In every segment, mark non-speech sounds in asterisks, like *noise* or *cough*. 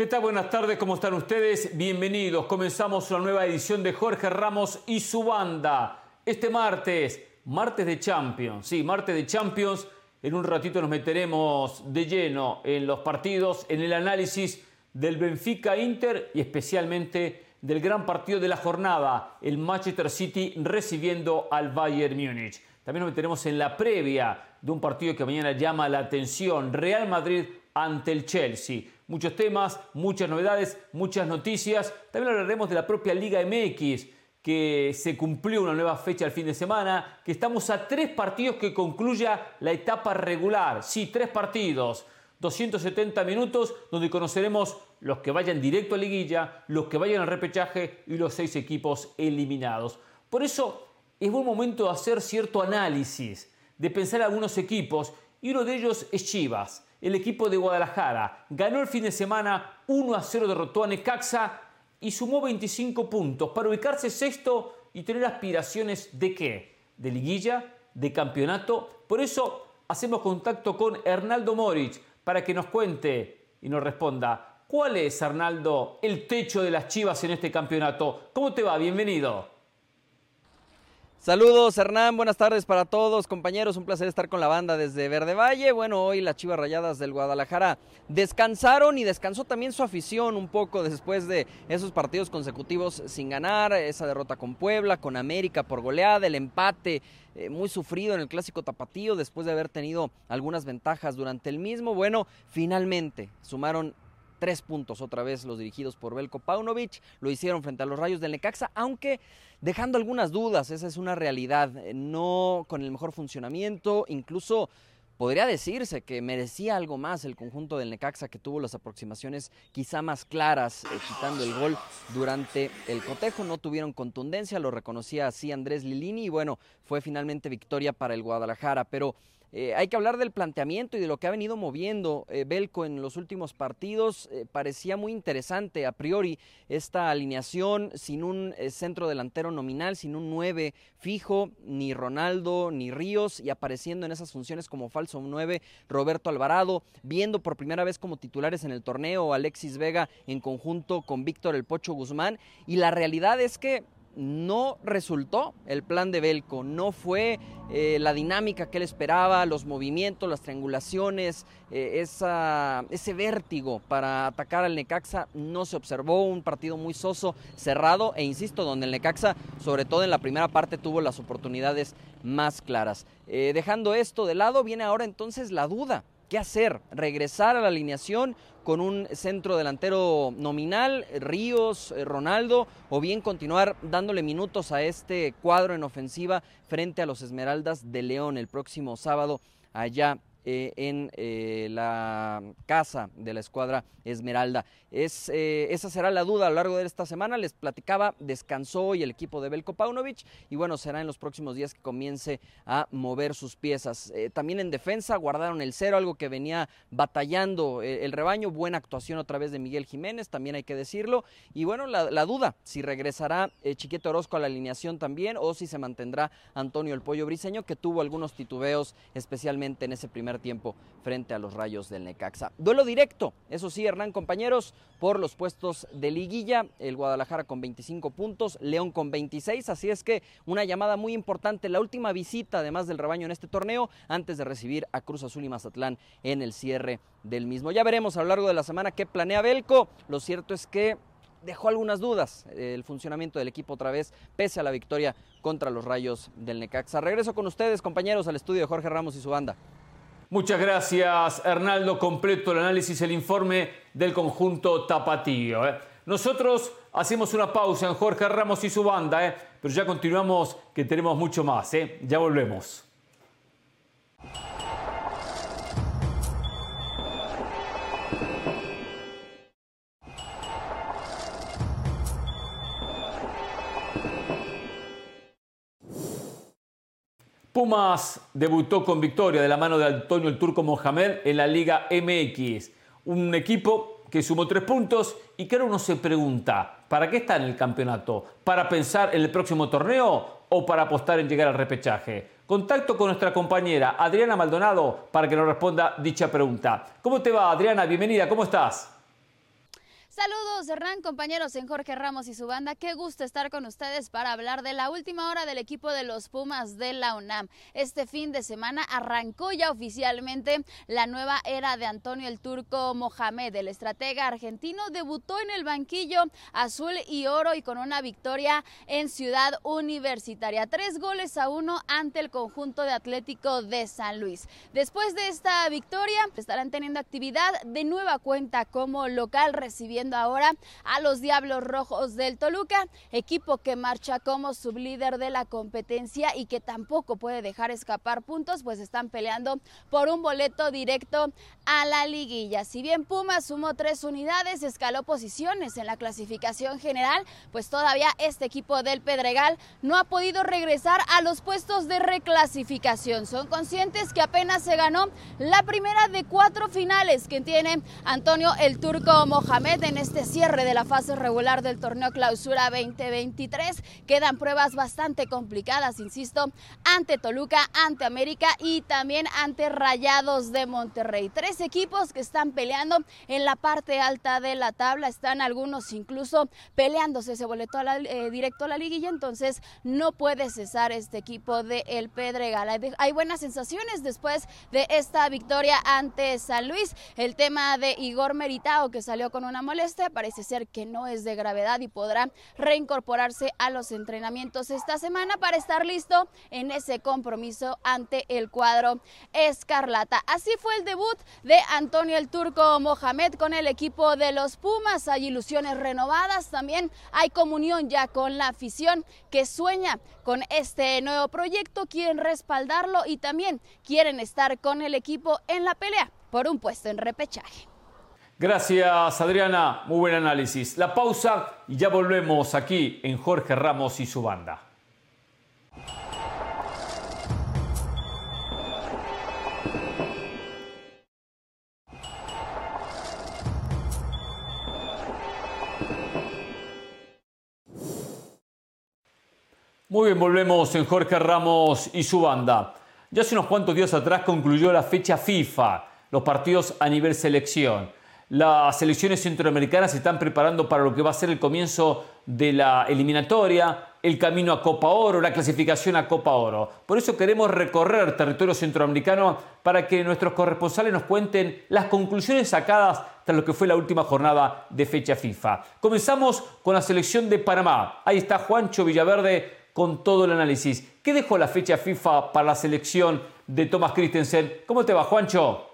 ¿Qué tal? Buenas tardes, ¿cómo están ustedes? Bienvenidos. Comenzamos una nueva edición de Jorge Ramos y su banda. Este martes, martes de Champions. Sí, martes de Champions. En un ratito nos meteremos de lleno en los partidos, en el análisis del Benfica Inter y especialmente del gran partido de la jornada, el Manchester City recibiendo al Bayern Múnich. También nos meteremos en la previa de un partido que mañana llama la atención, Real Madrid ante el Chelsea. Muchos temas, muchas novedades, muchas noticias. También hablaremos de la propia Liga MX, que se cumplió una nueva fecha el fin de semana, que estamos a tres partidos que concluya la etapa regular. Sí, tres partidos. 270 minutos donde conoceremos los que vayan directo a liguilla, los que vayan al repechaje y los seis equipos eliminados. Por eso es buen momento de hacer cierto análisis, de pensar algunos equipos y uno de ellos es Chivas el equipo de Guadalajara. Ganó el fin de semana 1 a 0, derrotó a Necaxa y sumó 25 puntos para ubicarse sexto y tener aspiraciones de qué? De liguilla, de campeonato. Por eso hacemos contacto con Hernaldo Moritz para que nos cuente y nos responda. ¿Cuál es, Arnaldo, el techo de las Chivas en este campeonato? ¿Cómo te va? Bienvenido. Saludos Hernán, buenas tardes para todos compañeros, un placer estar con la banda desde Verde Valle. Bueno, hoy las Chivas Rayadas del Guadalajara descansaron y descansó también su afición un poco después de esos partidos consecutivos sin ganar, esa derrota con Puebla, con América por goleada, el empate eh, muy sufrido en el clásico tapatío después de haber tenido algunas ventajas durante el mismo. Bueno, finalmente sumaron tres puntos otra vez los dirigidos por Belko Paunovic. Lo hicieron frente a los Rayos del Necaxa, aunque dejando algunas dudas, esa es una realidad, eh, no con el mejor funcionamiento, incluso podría decirse que merecía algo más el conjunto del Necaxa que tuvo las aproximaciones quizá más claras, eh, quitando el gol durante el cotejo. No tuvieron contundencia, lo reconocía así Andrés Lilini y bueno, fue finalmente victoria para el Guadalajara. Pero eh, hay que hablar del planteamiento y de lo que ha venido moviendo eh, Belco en los últimos partidos. Eh, parecía muy interesante a priori esta alineación sin un centro delantero nominal, sin un 9 fijo, ni Ronaldo ni Ríos y apareciendo en esas funciones como falso 9 Roberto Alvarado, viendo por primera vez como titulares en el torneo Alexis Vega en conjunto con Víctor El Pocho Guzmán y la realidad es que no resultó el plan de Belco, no fue eh, la dinámica que él esperaba, los movimientos, las triangulaciones, eh, ese vértigo para atacar al Necaxa no se observó, un partido muy soso, cerrado e insisto, donde el Necaxa, sobre todo en la primera parte, tuvo las oportunidades más claras. Eh, dejando esto de lado, viene ahora entonces la duda. ¿Qué hacer? ¿Regresar a la alineación con un centro delantero nominal, Ríos, eh, Ronaldo, o bien continuar dándole minutos a este cuadro en ofensiva frente a los Esmeraldas de León el próximo sábado allá eh, en eh, la casa de la escuadra Esmeralda. Es, eh, esa será la duda a lo largo de esta semana. Les platicaba, descansó hoy el equipo de Belko Paunovic y bueno, será en los próximos días que comience a mover sus piezas. también en defensa guardaron el cero, algo que venía batallando el rebaño. Buena actuación otra vez de Miguel Jiménez, también hay que decirlo. Y bueno, la, la duda, si regresará Chiquete Orozco a la alineación también o si se mantendrá Antonio el Pollo Briseño, que tuvo algunos titubeos, especialmente en ese primer tiempo frente a los Rayos del Necaxa. Duelo directo, eso sí, Hernán, compañeros, por los puestos de liguilla, el Guadalajara con 25 puntos, León con 26, así es que una llamada muy importante, la última visita además del rebaño en este torneo, antes de recibir a Cruz Azul y Mazatlán en el cierre del mismo. Ya veremos a lo largo de la semana qué planea Belco, lo cierto es que dejó algunas dudas el funcionamiento del equipo otra vez, pese a la victoria contra los Rayos del Necaxa. Regreso con ustedes, compañeros, al estudio de Jorge Ramos y su banda. Muchas gracias, Hernaldo. Completo el análisis, el informe del conjunto Tapatío. ¿eh? Nosotros hacemos una pausa en Jorge Ramos y su banda, ¿eh? pero ya continuamos que tenemos mucho más. ¿eh? Ya volvemos. Pumas debutó con victoria de la mano de Antonio el Turco Mohamed en la Liga MX. Un equipo que sumó tres puntos y que ahora uno se pregunta, ¿para qué está en el campeonato? ¿Para pensar en el próximo torneo o para apostar en llegar al repechaje? Contacto con nuestra compañera Adriana Maldonado para que nos responda dicha pregunta. ¿Cómo te va Adriana? Bienvenida, ¿cómo estás? Saludos, Hernán, compañeros en Jorge Ramos y su banda. Qué gusto estar con ustedes para hablar de la última hora del equipo de los Pumas de la UNAM. Este fin de semana arrancó ya oficialmente la nueva era de Antonio el Turco Mohamed. El estratega argentino debutó en el banquillo azul y oro y con una victoria en Ciudad Universitaria. Tres goles a uno ante el conjunto de Atlético de San Luis. Después de esta victoria, estarán teniendo actividad de nueva cuenta como local recibiendo ahora a los Diablos Rojos del Toluca, equipo que marcha como sublíder de la competencia y que tampoco puede dejar escapar puntos, pues están peleando por un boleto directo a la liguilla. Si bien Pumas sumó tres unidades, escaló posiciones en la clasificación general, pues todavía este equipo del Pedregal no ha podido regresar a los puestos de reclasificación. Son conscientes que apenas se ganó la primera de cuatro finales que tiene Antonio el Turco Mohamed en este cierre de la fase regular del torneo Clausura 2023. Quedan pruebas bastante complicadas, insisto, ante Toluca, ante América y también ante Rayados de Monterrey. Tres equipos que están peleando en la parte alta de la tabla, están algunos incluso peleándose ese boleto eh, directo a la liguilla, entonces no puede cesar este equipo de El Pedregal. Hay buenas sensaciones después de esta victoria ante San Luis. El tema de Igor Meritao que salió con una molestia este parece ser que no es de gravedad y podrá reincorporarse a los entrenamientos esta semana para estar listo en ese compromiso ante el cuadro Escarlata. Así fue el debut de Antonio el Turco Mohamed con el equipo de los Pumas. Hay ilusiones renovadas, también hay comunión ya con la afición que sueña con este nuevo proyecto, quieren respaldarlo y también quieren estar con el equipo en la pelea por un puesto en repechaje. Gracias Adriana, muy buen análisis. La pausa y ya volvemos aquí en Jorge Ramos y su banda. Muy bien, volvemos en Jorge Ramos y su banda. Ya hace unos cuantos días atrás concluyó la fecha FIFA, los partidos a nivel selección. Las selecciones centroamericanas se están preparando para lo que va a ser el comienzo de la eliminatoria, el camino a Copa Oro, la clasificación a Copa Oro. Por eso queremos recorrer territorio centroamericano para que nuestros corresponsales nos cuenten las conclusiones sacadas tras lo que fue la última jornada de fecha FIFA. Comenzamos con la selección de Panamá. Ahí está Juancho Villaverde con todo el análisis. ¿Qué dejó la fecha FIFA para la selección de Thomas Christensen? ¿Cómo te va, Juancho?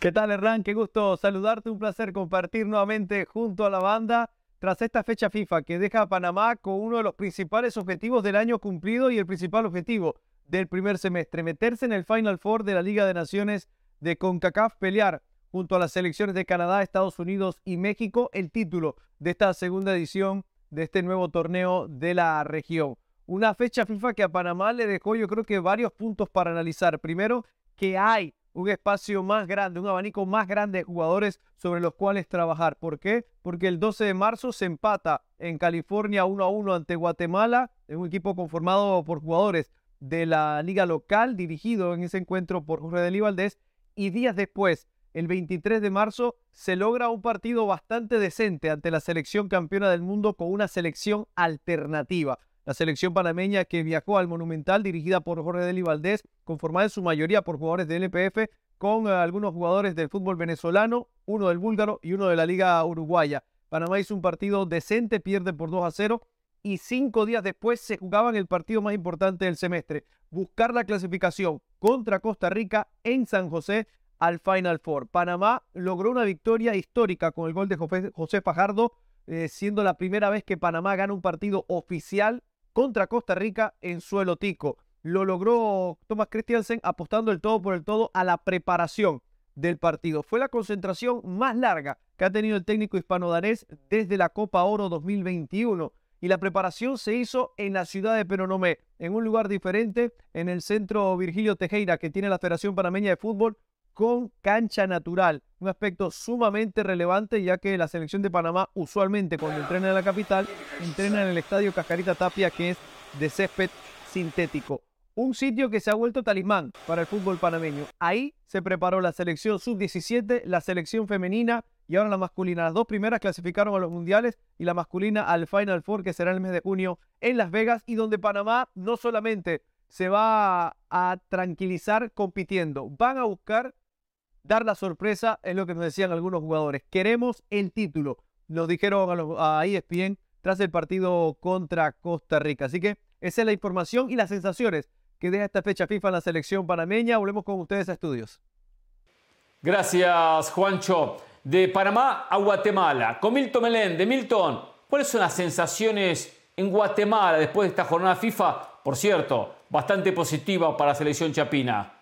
¿Qué tal, Hernán? Qué gusto saludarte. Un placer compartir nuevamente junto a la banda tras esta fecha FIFA que deja a Panamá con uno de los principales objetivos del año cumplido y el principal objetivo del primer semestre, meterse en el Final Four de la Liga de Naciones de CONCACAF, pelear junto a las selecciones de Canadá, Estados Unidos y México el título de esta segunda edición de este nuevo torneo de la región. Una fecha FIFA que a Panamá le dejó yo creo que varios puntos para analizar. Primero, que hay un espacio más grande, un abanico más grande de jugadores sobre los cuales trabajar. ¿Por qué? Porque el 12 de marzo se empata en California 1 a 1 ante Guatemala, en un equipo conformado por jugadores de la liga local, dirigido en ese encuentro por Jorge Delí Valdés, y días después, el 23 de marzo, se logra un partido bastante decente ante la selección campeona del mundo con una selección alternativa la selección panameña que viajó al Monumental dirigida por Jorge Deli Valdés, conformada en su mayoría por jugadores del LPF, con eh, algunos jugadores del fútbol venezolano, uno del búlgaro y uno de la Liga Uruguaya. Panamá hizo un partido decente, pierde por 2 a 0 y cinco días después se jugaban el partido más importante del semestre, buscar la clasificación contra Costa Rica en San José al Final Four. Panamá logró una victoria histórica con el gol de José Fajardo, eh, siendo la primera vez que Panamá gana un partido oficial contra Costa Rica en suelo tico. Lo logró Thomas Christiansen apostando el todo por el todo a la preparación del partido. Fue la concentración más larga que ha tenido el técnico hispano-danés desde la Copa Oro 2021 y la preparación se hizo en la ciudad de Peronomé, en un lugar diferente, en el centro Virgilio Tejera que tiene la Federación Panameña de Fútbol con cancha natural, un aspecto sumamente relevante ya que la selección de Panamá usualmente cuando entrena en la capital entrena en el estadio Cascarita Tapia que es de césped sintético. Un sitio que se ha vuelto talismán para el fútbol panameño. Ahí se preparó la selección sub-17, la selección femenina y ahora la masculina. Las dos primeras clasificaron a los mundiales y la masculina al Final Four que será el mes de junio en Las Vegas y donde Panamá no solamente se va a tranquilizar compitiendo, van a buscar dar la sorpresa, es lo que nos decían algunos jugadores. Queremos el título, nos dijeron a, los, ESPN tras el partido contra Costa Rica. Así que esa es la información y las sensaciones que deja esta fecha FIFA en la selección panameña. Volvemos con ustedes a estudios. Gracias, Juancho. De Panamá a Guatemala, con Milton de Milton, ¿cuáles son las sensaciones en Guatemala después de esta jornada FIFA? Por cierto, bastante positiva para la selección chapina.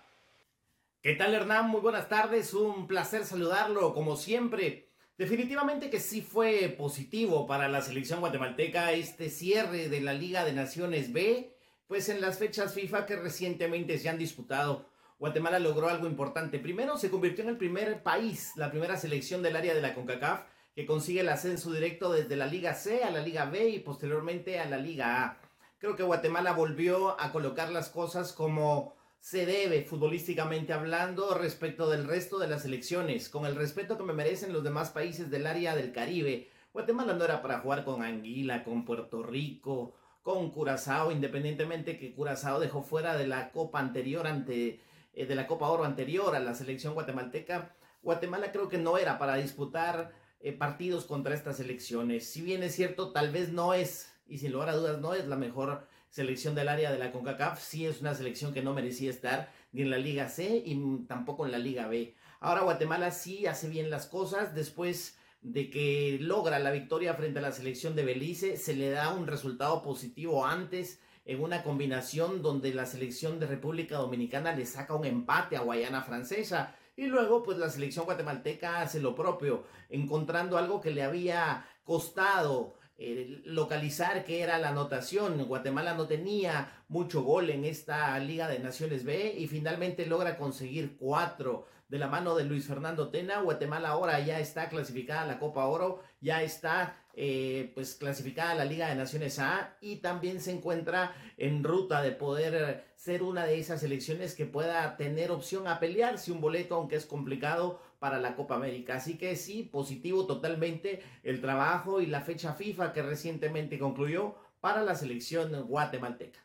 ¿Qué tal Hernán? Muy buenas tardes, un placer saludarlo como siempre. Definitivamente que sí fue positivo para la selección guatemalteca este cierre de la Liga de Naciones B, pues en las fechas FIFA que recientemente se han disputado, Guatemala logró algo importante. Primero se convirtió en el primer país, la primera selección del área de la CONCACAF que consigue el ascenso directo desde la Liga C a la Liga B y posteriormente a la Liga A. Creo que Guatemala volvió a colocar las cosas como se debe futbolísticamente hablando respecto del resto de las elecciones, con el respeto que me merecen los demás países del área del Caribe. Guatemala no era para jugar con Anguila, con Puerto Rico, con Curazao, independientemente que Curazao dejó fuera de la Copa anterior ante eh, de la Copa Oro anterior a la selección guatemalteca. Guatemala creo que no era para disputar eh, partidos contra estas elecciones. Si bien es cierto, tal vez no es, y sin lugar a dudas no es la mejor selección del área de la CONCACAF, sí es una selección que no merecía estar ni en la Liga C y tampoco en la Liga B. Ahora Guatemala sí hace bien las cosas después de que logra la victoria frente a la selección de Belice, se le da un resultado positivo antes en una combinación donde la selección de República Dominicana le saca un empate a Guayana Francesa y luego pues la selección guatemalteca hace lo propio, encontrando algo que le había costado eh, localizar qué era la anotación. Guatemala no tenía mucho gol en esta Liga de Naciones B y finalmente logra conseguir cuatro de la mano de Luis Fernando Tena. Guatemala ahora ya está clasificada a la Copa Oro, ya está eh, pues clasificada a la Liga de Naciones A y también se encuentra en ruta de poder ser una de esas selecciones que pueda tener opción a pelearse un boleto, aunque es complicado para la Copa América. Así que sí, positivo totalmente el trabajo y la fecha FIFA que recientemente concluyó para la selección guatemalteca.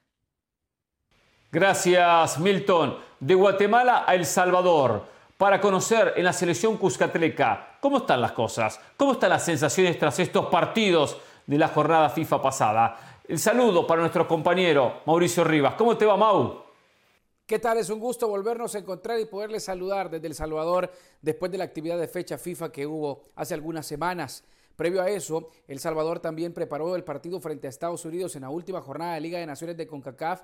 Gracias, Milton. De Guatemala a El Salvador, para conocer en la selección Cuscatleca cómo están las cosas, cómo están las sensaciones tras estos partidos de la jornada FIFA pasada. El saludo para nuestro compañero Mauricio Rivas. ¿Cómo te va, Mau? ¿Qué tal? Es un gusto volvernos a encontrar y poderles saludar desde El Salvador después de la actividad de fecha FIFA que hubo hace algunas semanas. Previo a eso, El Salvador también preparó el partido frente a Estados Unidos en la última jornada de Liga de Naciones de CONCACAF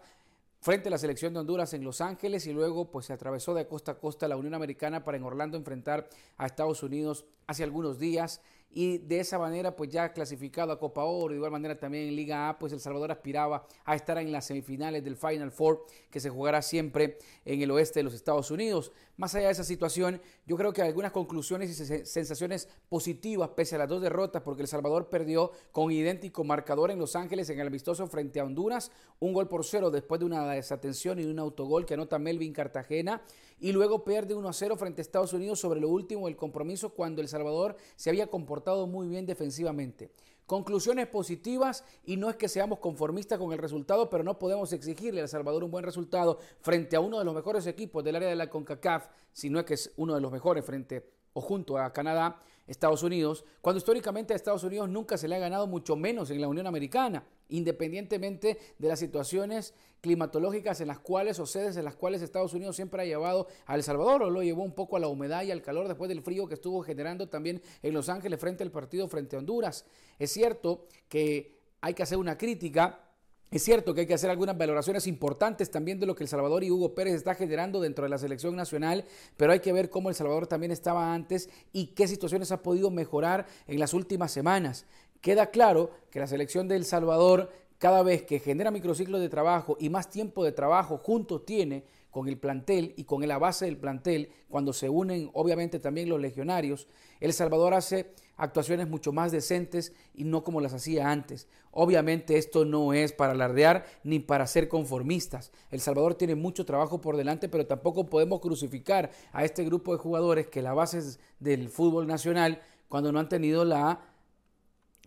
frente a la selección de Honduras en Los Ángeles y luego pues se atravesó de costa a costa la Unión Americana para en Orlando enfrentar a Estados Unidos hace algunos días y de esa manera pues ya clasificado a Copa Oro, de igual manera también en Liga A, pues El Salvador aspiraba a estar en las semifinales del Final Four que se jugará siempre en el oeste de los Estados Unidos. Más allá de esa situación, yo creo que algunas conclusiones y sensaciones positivas pese a las dos derrotas porque El Salvador perdió con idéntico marcador en Los Ángeles en el amistoso frente a Honduras, un gol por cero después de una desatención y un autogol que anota Melvin Cartagena y luego pierde 1 a 0 frente a Estados Unidos sobre lo último del compromiso cuando El Salvador se había comportado muy bien defensivamente. Conclusiones positivas y no es que seamos conformistas con el resultado, pero no podemos exigirle a El Salvador un buen resultado frente a uno de los mejores equipos del área de la CONCACAF, si no es que es uno de los mejores frente o junto a Canadá, Estados Unidos, cuando históricamente a Estados Unidos nunca se le ha ganado mucho menos en la Unión Americana, independientemente de las situaciones climatológicas en las cuales o sedes en las cuales Estados Unidos siempre ha llevado a El Salvador o lo llevó un poco a la humedad y al calor después del frío que estuvo generando también en Los Ángeles frente al partido frente a Honduras. Es cierto que hay que hacer una crítica es cierto que hay que hacer algunas valoraciones importantes también de lo que El Salvador y Hugo Pérez está generando dentro de la selección nacional, pero hay que ver cómo El Salvador también estaba antes y qué situaciones ha podido mejorar en las últimas semanas. Queda claro que la selección de El Salvador cada vez que genera microciclos de trabajo y más tiempo de trabajo juntos tiene con el plantel y con la base del plantel, cuando se unen obviamente también los legionarios, El Salvador hace actuaciones mucho más decentes y no como las hacía antes. Obviamente esto no es para alardear ni para ser conformistas. El Salvador tiene mucho trabajo por delante, pero tampoco podemos crucificar a este grupo de jugadores que la base del fútbol nacional cuando no han tenido la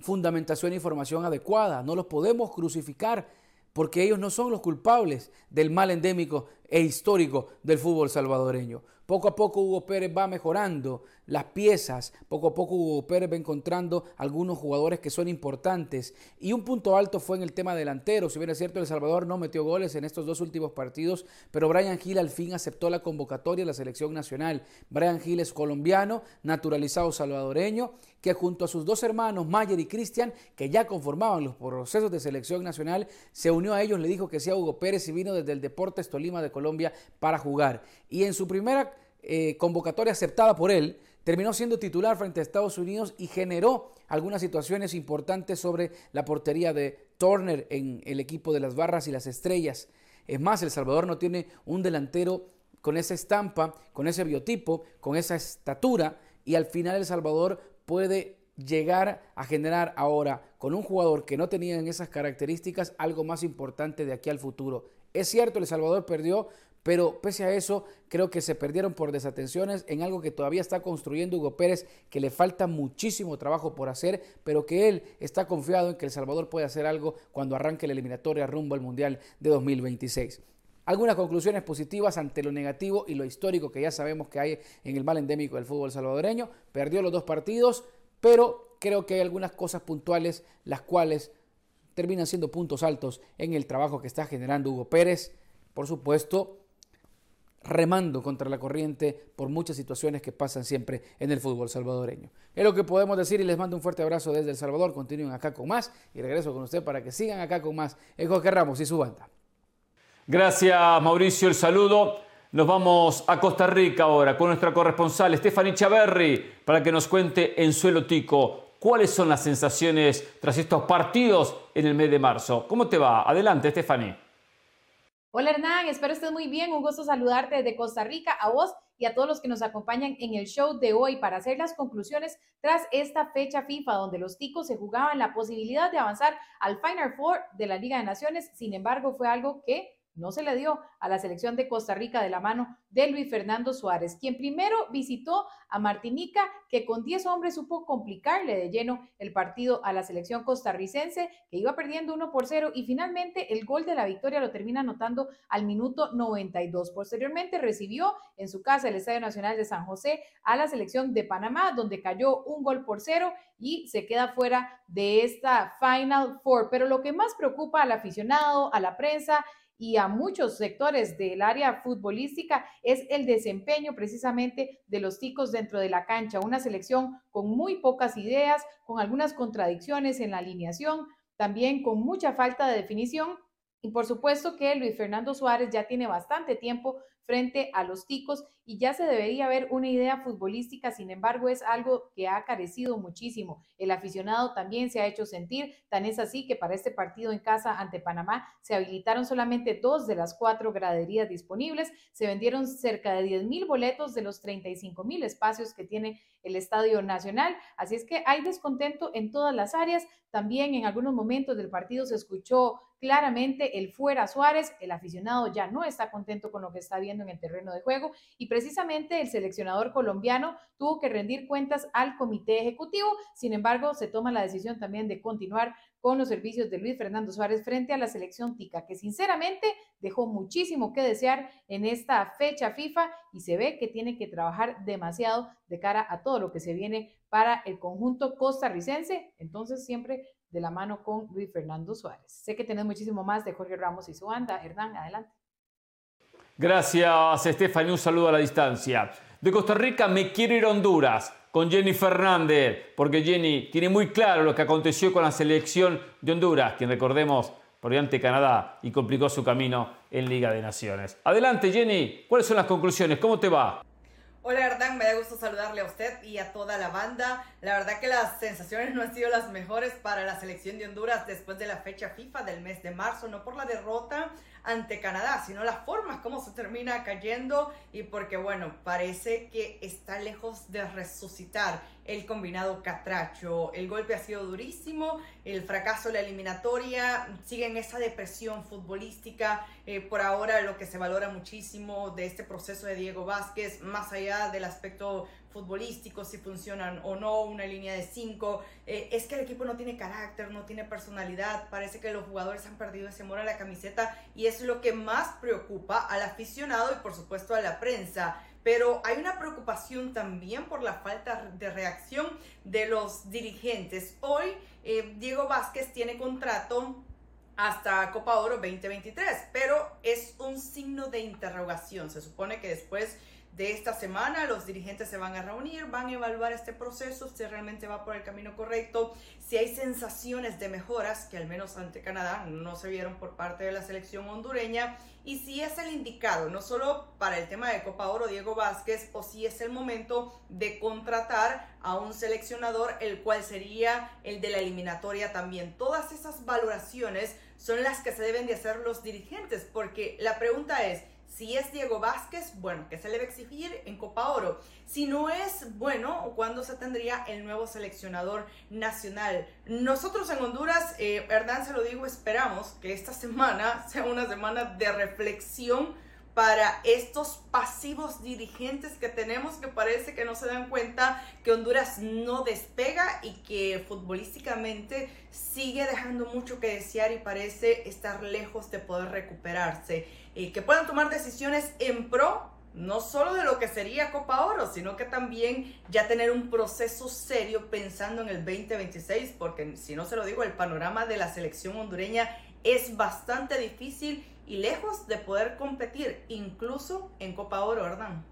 fundamentación e información adecuada. No los podemos crucificar porque ellos no son los culpables del mal endémico e histórico del fútbol salvadoreño. Poco a poco Hugo Pérez va mejorando las piezas, poco a poco Hugo Pérez va encontrando algunos jugadores que son importantes y un punto alto fue en el tema delantero. Si bien es cierto, El Salvador no metió goles en estos dos últimos partidos, pero Brian Gil al fin aceptó la convocatoria de la selección nacional. Brian Gil es colombiano, naturalizado salvadoreño, que junto a sus dos hermanos, Mayer y Cristian, que ya conformaban los procesos de selección nacional, se unió a ellos, le dijo que sea Hugo Pérez y vino desde el Deportes Tolima de Colombia para jugar. Y en su primera eh, convocatoria aceptada por él, terminó siendo titular frente a Estados Unidos y generó algunas situaciones importantes sobre la portería de Turner en el equipo de las barras y las estrellas. Es más, El Salvador no tiene un delantero con esa estampa, con ese biotipo, con esa estatura y al final El Salvador puede llegar a generar ahora con un jugador que no tenía en esas características algo más importante de aquí al futuro. Es cierto, El Salvador perdió, pero pese a eso, creo que se perdieron por desatenciones en algo que todavía está construyendo Hugo Pérez, que le falta muchísimo trabajo por hacer, pero que él está confiado en que El Salvador puede hacer algo cuando arranque la eliminatoria rumbo al Mundial de 2026. Algunas conclusiones positivas ante lo negativo y lo histórico que ya sabemos que hay en el mal endémico del fútbol salvadoreño. Perdió los dos partidos, pero creo que hay algunas cosas puntuales las cuales terminan siendo puntos altos en el trabajo que está generando Hugo Pérez. Por supuesto, remando contra la corriente por muchas situaciones que pasan siempre en el fútbol salvadoreño. Es lo que podemos decir y les mando un fuerte abrazo desde El Salvador. Continúen acá con más y regreso con usted para que sigan acá con más en Jorge Ramos y su banda. Gracias Mauricio, el saludo. Nos vamos a Costa Rica ahora con nuestra corresponsal Stephanie Chaverri para que nos cuente en suelo tico cuáles son las sensaciones tras estos partidos en el mes de marzo. ¿Cómo te va? Adelante, Stephanie. Hola Hernán, espero estés muy bien. Un gusto saludarte desde Costa Rica, a vos y a todos los que nos acompañan en el show de hoy para hacer las conclusiones tras esta fecha FIFA donde los ticos se jugaban la posibilidad de avanzar al Final Four de la Liga de Naciones. Sin embargo, fue algo que no se le dio a la selección de Costa Rica de la mano de Luis Fernando Suárez, quien primero visitó a Martinica, que con 10 hombres supo complicarle de lleno el partido a la selección costarricense, que iba perdiendo 1 por 0 y finalmente el gol de la victoria lo termina anotando al minuto 92. Posteriormente recibió en su casa el Estadio Nacional de San José a la selección de Panamá, donde cayó un gol por cero y se queda fuera de esta Final Four. Pero lo que más preocupa al aficionado, a la prensa, y a muchos sectores del área futbolística es el desempeño precisamente de los ticos dentro de la cancha. Una selección con muy pocas ideas, con algunas contradicciones en la alineación, también con mucha falta de definición. Y por supuesto que Luis Fernando Suárez ya tiene bastante tiempo frente a los ticos y ya se debería ver una idea futbolística, sin embargo es algo que ha carecido muchísimo. El aficionado también se ha hecho sentir, tan es así que para este partido en casa ante Panamá se habilitaron solamente dos de las cuatro graderías disponibles, se vendieron cerca de 10 mil boletos de los 35 mil espacios que tiene el Estadio Nacional, así es que hay descontento en todas las áreas, también en algunos momentos del partido se escuchó claramente el fuera Suárez, el aficionado ya no está contento con lo que está viendo en el terreno de juego y precisamente el seleccionador colombiano tuvo que rendir cuentas al comité ejecutivo. Sin embargo, se toma la decisión también de continuar con los servicios de Luis Fernando Suárez frente a la selección tica, que sinceramente dejó muchísimo que desear en esta fecha FIFA y se ve que tiene que trabajar demasiado de cara a todo lo que se viene para el conjunto costarricense. Entonces, siempre de la mano con Luis Fernando Suárez. Sé que tenés muchísimo más de Jorge Ramos y su banda. Hernán, adelante. Gracias, Estefany. Un saludo a la distancia. De Costa Rica me quiero ir a Honduras con Jenny Fernández, porque Jenny tiene muy claro lo que aconteció con la selección de Honduras, quien recordemos por ante Canadá y complicó su camino en Liga de Naciones. Adelante, Jenny. ¿Cuáles son las conclusiones? ¿Cómo te va? Hola Hernán, me da gusto saludarle a usted y a toda la banda. La verdad que las sensaciones no han sido las mejores para la selección de Honduras después de la fecha FIFA del mes de marzo, no por la derrota ante Canadá, sino las formas como se termina cayendo y porque bueno, parece que está lejos de resucitar el combinado Catracho. El golpe ha sido durísimo, el fracaso de la eliminatoria sigue en esa depresión futbolística. Eh, por ahora lo que se valora muchísimo de este proceso de Diego Vázquez, más allá del aspecto futbolísticos, si funcionan o no, una línea de cinco. Eh, es que el equipo no tiene carácter, no tiene personalidad, parece que los jugadores han perdido ese amor a la camiseta y es lo que más preocupa al aficionado y por supuesto a la prensa. Pero hay una preocupación también por la falta de reacción de los dirigentes. Hoy eh, Diego Vázquez tiene contrato hasta Copa Oro 2023, pero es un signo de interrogación. Se supone que después de esta semana. Los dirigentes se van a reunir, van a evaluar este proceso, si realmente va por el camino correcto, si hay sensaciones de mejoras que al menos ante Canadá no se vieron por parte de la selección hondureña y si es el indicado, no solo para el tema de Copa Oro Diego Vázquez, o si es el momento de contratar a un seleccionador, el cual sería el de la eliminatoria también. Todas esas valoraciones son las que se deben de hacer los dirigentes, porque la pregunta es, si es Diego Vázquez, bueno, ¿qué se le va a exigir en Copa Oro? Si no es bueno, ¿cuándo se tendría el nuevo seleccionador nacional? Nosotros en Honduras, eh, se lo digo, esperamos que esta semana sea una semana de reflexión para estos pasivos dirigentes que tenemos que parece que no se dan cuenta que Honduras no despega y que futbolísticamente sigue dejando mucho que desear y parece estar lejos de poder recuperarse. Y que puedan tomar decisiones en pro no solo de lo que sería Copa Oro, sino que también ya tener un proceso serio pensando en el 2026, porque si no se lo digo, el panorama de la selección hondureña es bastante difícil y lejos de poder competir incluso en Copa Oro, ¿verdad?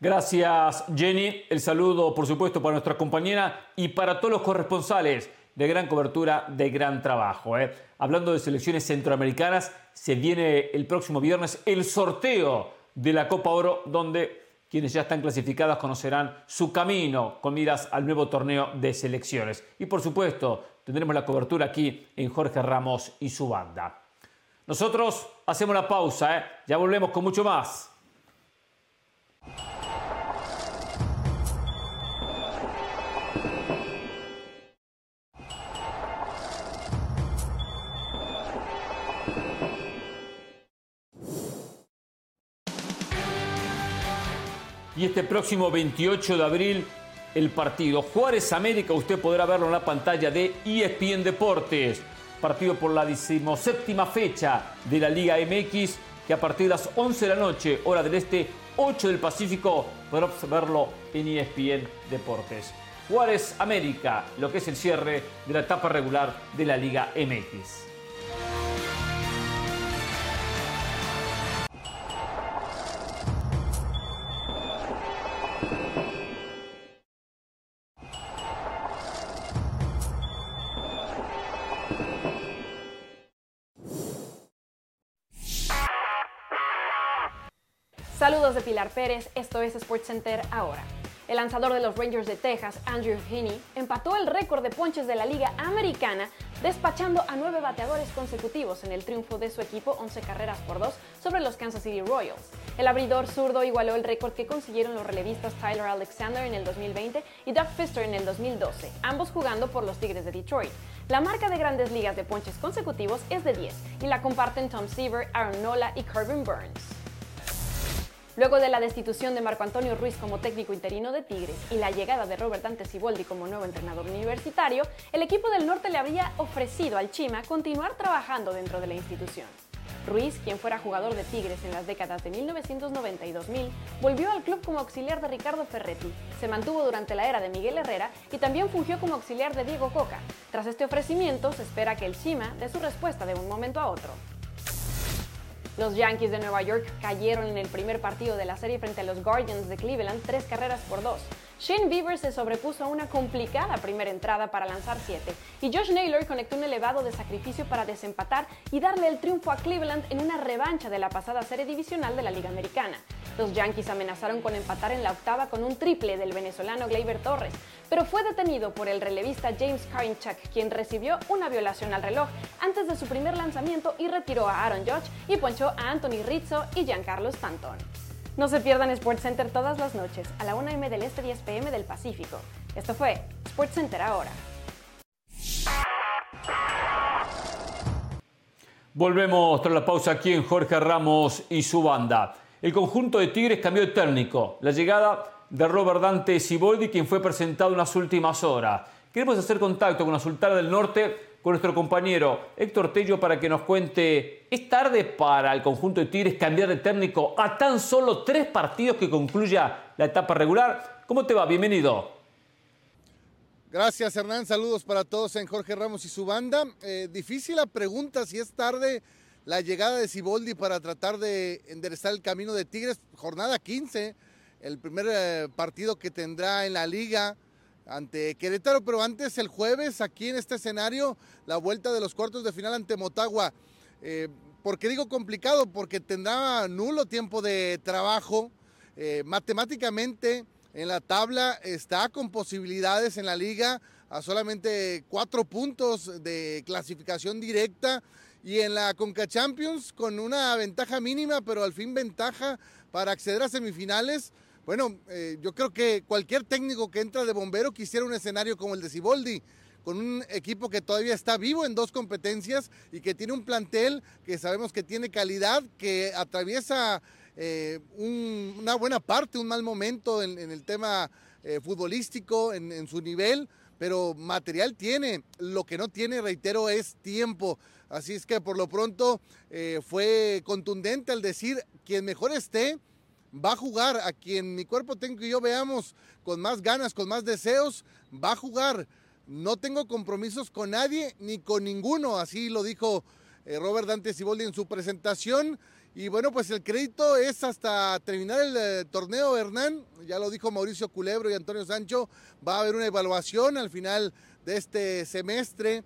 Gracias Jenny, el saludo por supuesto para nuestra compañera y para todos los corresponsales de gran cobertura, de gran trabajo. ¿eh? Hablando de selecciones centroamericanas, se viene el próximo viernes el sorteo de la Copa Oro donde quienes ya están clasificadas conocerán su camino con miras al nuevo torneo de selecciones. Y por supuesto, tendremos la cobertura aquí en Jorge Ramos y su banda. Nosotros hacemos la pausa, ¿eh? ya volvemos con mucho más. Y este próximo 28 de abril, el partido Juárez América, usted podrá verlo en la pantalla de ESPN Deportes partido por la decimoséptima fecha de la Liga MX, que a partir de las 11 de la noche, hora del este, 8 del Pacífico, podrá verlo en ESPN Deportes. Juárez América, lo que es el cierre de la etapa regular de la Liga MX. De Pilar Pérez, esto es SportsCenter ahora. El lanzador de los Rangers de Texas, Andrew Heaney, empató el récord de ponches de la Liga Americana, despachando a nueve bateadores consecutivos en el triunfo de su equipo 11 carreras por dos sobre los Kansas City Royals. El abridor zurdo igualó el récord que consiguieron los relevistas Tyler Alexander en el 2020 y Doug Fister en el 2012, ambos jugando por los Tigres de Detroit. La marca de grandes ligas de ponches consecutivos es de 10 y la comparten Tom Seaver, Aaron Nola y Corbin Burns. Luego de la destitución de Marco Antonio Ruiz como técnico interino de Tigres y la llegada de Robert Dante Siboldi como nuevo entrenador universitario, el equipo del norte le había ofrecido al Chima continuar trabajando dentro de la institución. Ruiz, quien fuera jugador de Tigres en las décadas de 1990 y 2000, volvió al club como auxiliar de Ricardo Ferretti, se mantuvo durante la era de Miguel Herrera y también fungió como auxiliar de Diego Coca. Tras este ofrecimiento, se espera que el Chima dé su respuesta de un momento a otro. Los Yankees de Nueva York cayeron en el primer partido de la serie frente a los Guardians de Cleveland tres carreras por dos. Shane Bieber se sobrepuso a una complicada primera entrada para lanzar siete y Josh Naylor conectó un elevado de sacrificio para desempatar y darle el triunfo a Cleveland en una revancha de la pasada serie divisional de la Liga Americana. Los Yankees amenazaron con empatar en la octava con un triple del venezolano Gleyber Torres, pero fue detenido por el relevista James Karinchak, quien recibió una violación al reloj antes de su primer lanzamiento y retiró a Aaron Judge y ponchó a Anthony Rizzo y Giancarlo Stanton. No se pierdan SportsCenter todas las noches a la 1 m del Este 10 pm del Pacífico. Esto fue SportsCenter ahora. Volvemos tras la pausa aquí en Jorge Ramos y su banda. El conjunto de Tigres cambió de técnico. La llegada de Robert Dante Siboldi, quien fue presentado en las últimas horas. Queremos hacer contacto con la Sultana del Norte, con nuestro compañero Héctor Tello, para que nos cuente, ¿es tarde para el conjunto de Tigres cambiar de técnico a tan solo tres partidos que concluya la etapa regular? ¿Cómo te va? Bienvenido. Gracias Hernán, saludos para todos en Jorge Ramos y su banda. Eh, difícil la pregunta si es tarde la llegada de Siboldi para tratar de enderezar el camino de Tigres. Jornada 15, el primer eh, partido que tendrá en la liga ante Querétaro, pero antes el jueves aquí en este escenario, la vuelta de los cuartos de final ante Motagua. Eh, ¿Por qué digo complicado? Porque tendrá nulo tiempo de trabajo. Eh, matemáticamente en la tabla está con posibilidades en la liga a solamente cuatro puntos de clasificación directa y en la Conca Champions con una ventaja mínima, pero al fin ventaja para acceder a semifinales. Bueno, eh, yo creo que cualquier técnico que entra de bombero quisiera un escenario como el de Siboldi, con un equipo que todavía está vivo en dos competencias y que tiene un plantel que sabemos que tiene calidad, que atraviesa eh, una buena parte, un mal momento en, el tema eh, futbolístico, en su nivel, pero material tiene. Lo que no tiene, reitero, es tiempo. Así es que por lo pronto eh, fue contundente al decir quien mejor esté va a jugar, a quien mi cuerpo tengo y yo veamos con más ganas, con más deseos, va a jugar. No tengo compromisos con nadie ni con ninguno, así lo dijo eh, Robert Dante Siboldi en su presentación. Y bueno, pues el crédito es hasta terminar el eh, torneo, Hernán. Ya lo dijo Mauricio Culebro y Antonio Sancho. Va a haber una evaluación al final de este semestre.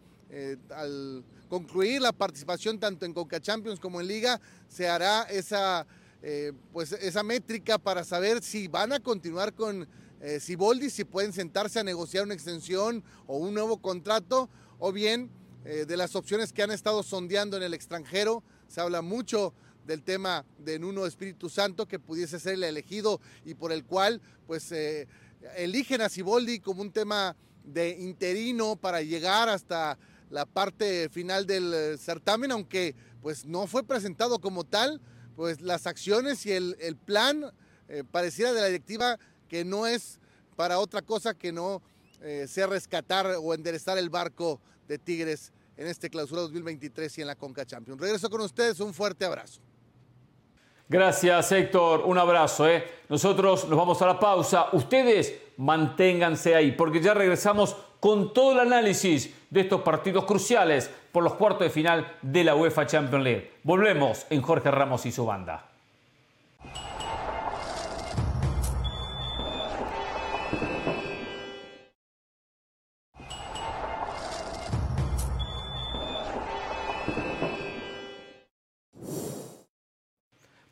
al concluir la participación tanto en Coca Champions como en Liga, se hará esa, eh, pues esa métrica para saber si van a continuar con eh, Siboldi, si pueden sentarse a negociar una extensión o un nuevo contrato, o bien eh, de las opciones que han estado sondeando en el extranjero. Se habla mucho del tema de Nuno Espíritu Santo, que pudiese ser el elegido y por el cual pues eligen a Siboldi como un tema de interino para llegar hasta la parte final del eh, certamen, aunque pues no fue presentado como tal, pues las acciones y el, plan eh, pareciera de la directiva que no es para otra cosa que no eh, sea rescatar o enderezar el barco de Tigres en este clausura 2023 y en la Conca Champions. Regreso con ustedes, un fuerte abrazo. Gracias Héctor, un abrazo. Nosotros nos vamos a la pausa, ustedes manténganse ahí porque ya regresamos con todo el análisis de estos partidos cruciales por los cuartos de final de la UEFA Champions League. Volvemos en Jorge Ramos y su banda.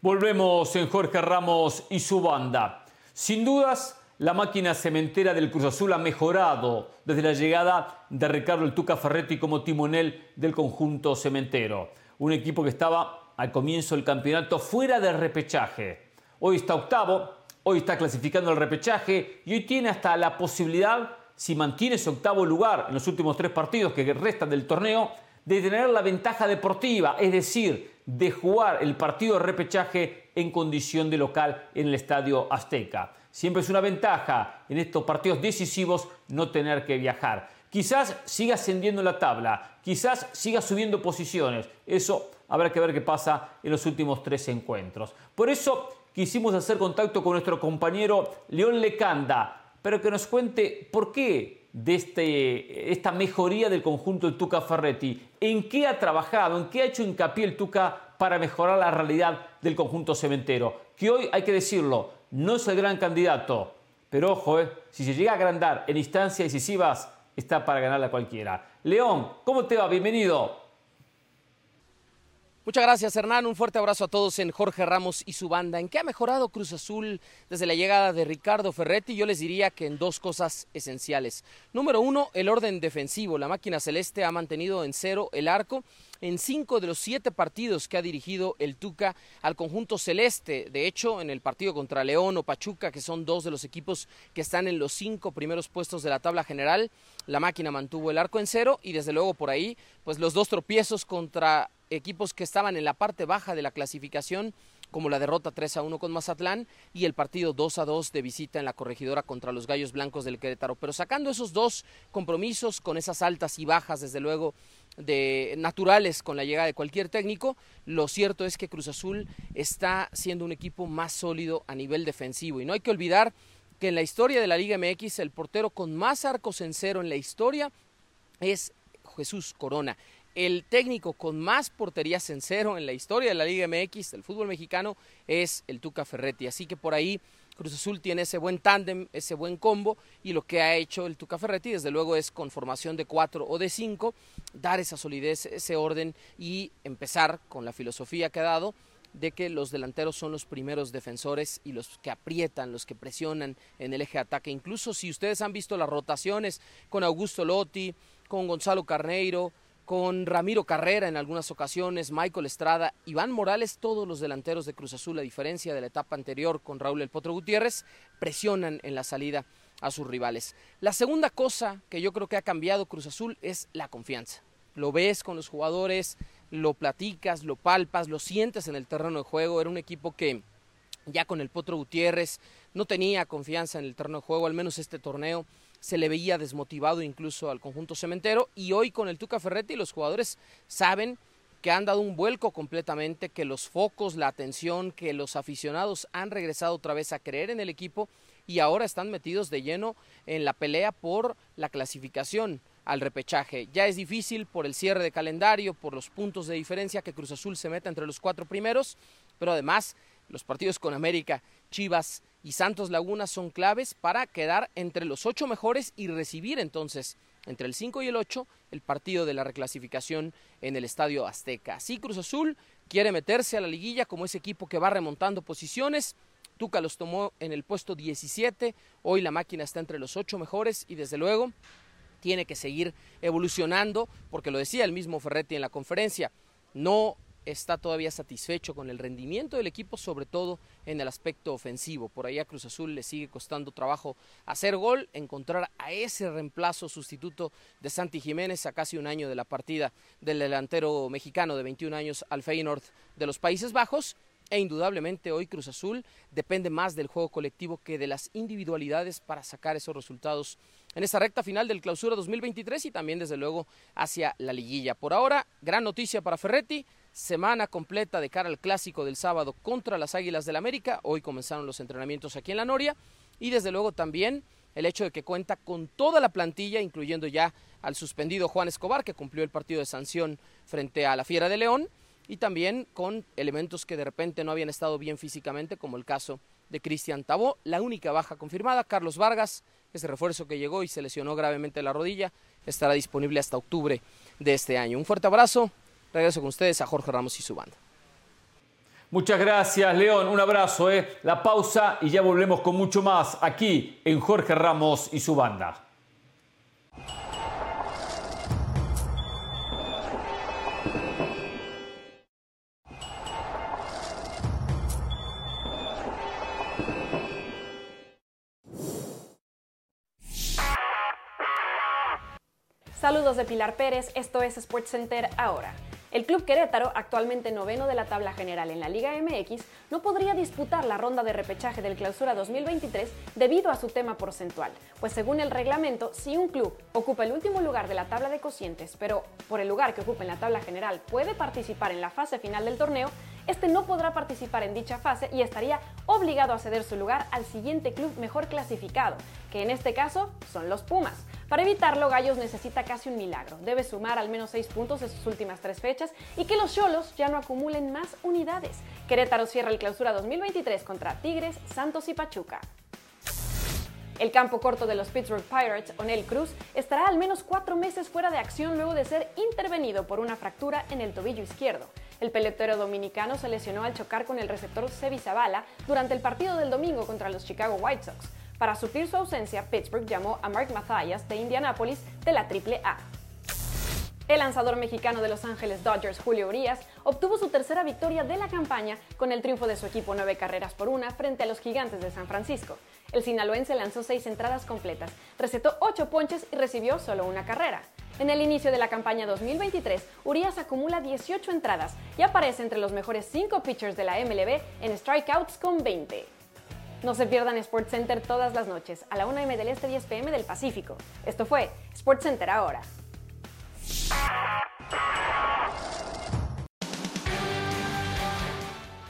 Volvemos en Jorge Ramos y su banda. Sin dudas, la máquina cementera del Cruz Azul ha mejorado desde la llegada de Ricardo El Tuca Ferretti como timonel del conjunto cementero. Un equipo que estaba al comienzo del campeonato fuera del repechaje. Hoy está octavo, hoy está clasificando el repechaje y hoy tiene hasta la posibilidad, si mantiene ese octavo lugar en los últimos tres partidos que restan del torneo, de tener la ventaja deportiva, es decir, de jugar el partido de repechaje en condición de local en el Estadio Azteca. Siempre es una ventaja en estos partidos decisivos no tener que viajar. Quizás siga ascendiendo en la tabla, quizás siga subiendo posiciones. Eso habrá que ver qué pasa en los últimos tres encuentros. Por eso quisimos hacer contacto con nuestro compañero León Lecanda, pero que nos cuente por qué de este, esta mejoría del conjunto del Tuca Ferretti, en qué ha trabajado, en qué ha hecho hincapié el Tuca para mejorar la realidad del conjunto cementero, que hoy hay que decirlo, no es el gran candidato, pero ojo, eh, si se llega a agrandar en instancias decisivas, está para ganarle a cualquiera. León, ¿cómo te va? Bienvenido. Muchas gracias Hernán, un fuerte abrazo a todos en Jorge Ramos y su banda. ¿En qué ha mejorado Cruz Azul desde la llegada de Ricardo Ferretti? Yo les diría que en dos cosas esenciales. Número uno, el orden defensivo. La máquina celeste ha mantenido en cero el arco en cinco de los siete partidos que ha dirigido el Tuca al conjunto celeste. De hecho, en el partido contra León o Pachuca, que son dos de los equipos que están en los cinco primeros puestos de la tabla general, la máquina mantuvo el arco en cero y desde luego por ahí, pues los dos tropiezos contra equipos que estaban en la parte baja de la clasificación, como la derrota 3 a 1 con Mazatlán y el partido 2 a 2 de visita en la corregidora contra los Gallos Blancos del Querétaro. Pero sacando esos dos compromisos con esas altas y bajas, desde luego, de naturales con la llegada de cualquier técnico, lo cierto es que Cruz Azul está siendo un equipo más sólido a nivel defensivo y no hay que olvidar que en la historia de la Liga MX el portero con más arcos en cero en la historia es Jesús Corona. El técnico con más porterías en cero en la historia de la Liga MX del fútbol mexicano es el Tuca Ferretti. Así que por ahí Cruz Azul tiene ese buen tándem, ese buen combo y lo que ha hecho el Tuca Ferretti desde luego es con formación de cuatro o de cinco, dar esa solidez, ese orden y empezar con la filosofía que ha dado de que los delanteros son los primeros defensores y los que aprietan, los que presionan en el eje de ataque. Incluso si ustedes han visto las rotaciones con Augusto Lotti, con Gonzalo Carneiro, con Ramiro Carrera en algunas ocasiones, Michael Estrada, Iván Morales, todos los delanteros de Cruz Azul, a diferencia de la etapa anterior con Raúl El Potro Gutiérrez, presionan en la salida a sus rivales. La segunda cosa que yo creo que ha cambiado Cruz Azul es la confianza. Lo ves con los jugadores, lo platicas, lo palpas, lo sientes en el terreno de juego. Era un equipo que ya con el Potro Gutiérrez no tenía confianza en el terreno de juego, al menos este torneo se le veía desmotivado incluso al conjunto cementero y hoy con el Tuca Ferretti los jugadores saben que han dado un vuelco completamente, que los focos, la atención, que los aficionados han regresado otra vez a creer en el equipo y ahora están metidos de lleno en la pelea por la clasificación al repechaje. Ya es difícil por el cierre de calendario, por los puntos de diferencia que Cruz Azul se meta entre los cuatro primeros, pero además los partidos con América, Chivas y Santos Laguna son claves para quedar entre los ocho mejores y recibir entonces entre el 5 y el 8 el partido de la reclasificación en el Estadio Azteca. Así Cruz Azul quiere meterse a la liguilla como ese equipo que va remontando posiciones. Tuca los tomó en el puesto 17, hoy la máquina está entre los ocho mejores y desde luego tiene que seguir evolucionando porque lo decía el mismo Ferretti en la conferencia, no está todavía satisfecho con el rendimiento del equipo, sobre todo en el aspecto ofensivo. Por ahí a Cruz Azul le sigue costando trabajo hacer gol, encontrar a ese reemplazo sustituto de Santi Jiménez a casi un año de la partida del delantero mexicano de 21 años al Feyenoord de los Países Bajos. E indudablemente hoy Cruz Azul depende más del juego colectivo que de las individualidades para sacar esos resultados en esta recta final del clausura 2023 y también desde luego hacia la liguilla. Por ahora, gran noticia para Ferretti, semana completa de cara al clásico del sábado contra las Águilas del América. Hoy comenzaron los entrenamientos aquí en la Noria y desde luego también el hecho de que cuenta con toda la plantilla, incluyendo ya al suspendido Juan Escobar, que cumplió el partido de sanción frente a la Fiera de León, y también con elementos que de repente no habían estado bien físicamente, como el caso de Cristian Tabó. La única baja confirmada, Carlos Vargas, ese refuerzo que llegó y se lesionó gravemente la rodilla, estará disponible hasta octubre de este año. Un fuerte abrazo, Regreso con ustedes a Jorge Ramos y su banda. Muchas gracias, León. Un abrazo. ¿eh? La pausa y ya volvemos con mucho más aquí en Jorge Ramos y su banda. De Pilar Pérez, esto es SportsCenter ahora. El Club Querétaro, actualmente noveno de la tabla general en la Liga MX, no podría disputar la ronda de repechaje del Clausura 2023 debido a su tema porcentual, pues según el reglamento, si un club ocupa el último lugar de la tabla de cocientes, pero por el lugar que ocupa en la tabla general puede participar en la fase final del torneo, este no podrá participar en dicha fase y estaría obligado a ceder su lugar al siguiente club mejor clasificado, que en este caso son los Pumas. Para evitarlo, Gallos necesita casi un milagro. Debe sumar al menos seis puntos en sus últimas tres fechas y que los Cholos ya no acumulen más unidades. Querétaro cierra el clausura 2023 contra Tigres, Santos y Pachuca. El campo corto de los Pittsburgh Pirates, Onel Cruz, estará al menos cuatro meses fuera de acción luego de ser intervenido por una fractura en el tobillo izquierdo. El pelotero dominicano se lesionó al chocar con el receptor Sevi Zavala durante el partido del domingo contra los Chicago White Sox. Para suplir su ausencia, Pittsburgh llamó a Mark Mathias de Indianapolis de la AAA. El lanzador mexicano de Los Ángeles Dodgers, Julio Urias, obtuvo su tercera victoria de la campaña con el triunfo de su equipo nueve carreras por una frente a los gigantes de San Francisco. El sinaloense lanzó seis entradas completas, recetó ocho ponches y recibió solo una carrera. En el inicio de la campaña 2023, Urias acumula 18 entradas y aparece entre los mejores 5 pitchers de la MLB en strikeouts con 20. No se pierdan SportsCenter todas las noches a la 1 m del Este 10 pm del Pacífico. Esto fue SportsCenter ahora.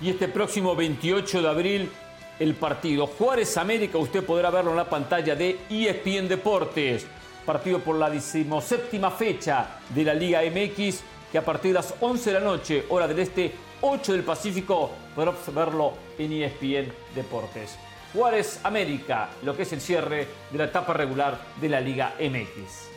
Y este próximo 28 de abril, el partido Juárez América, usted podrá verlo en la pantalla de ESPN Deportes. Partido por la decimoséptima fecha de la Liga MX, que a partir de las 11 de la noche, hora del este, 8 del Pacífico, podrá verlo en ESPN Deportes. Juárez América, lo que es el cierre de la etapa regular de la Liga MX.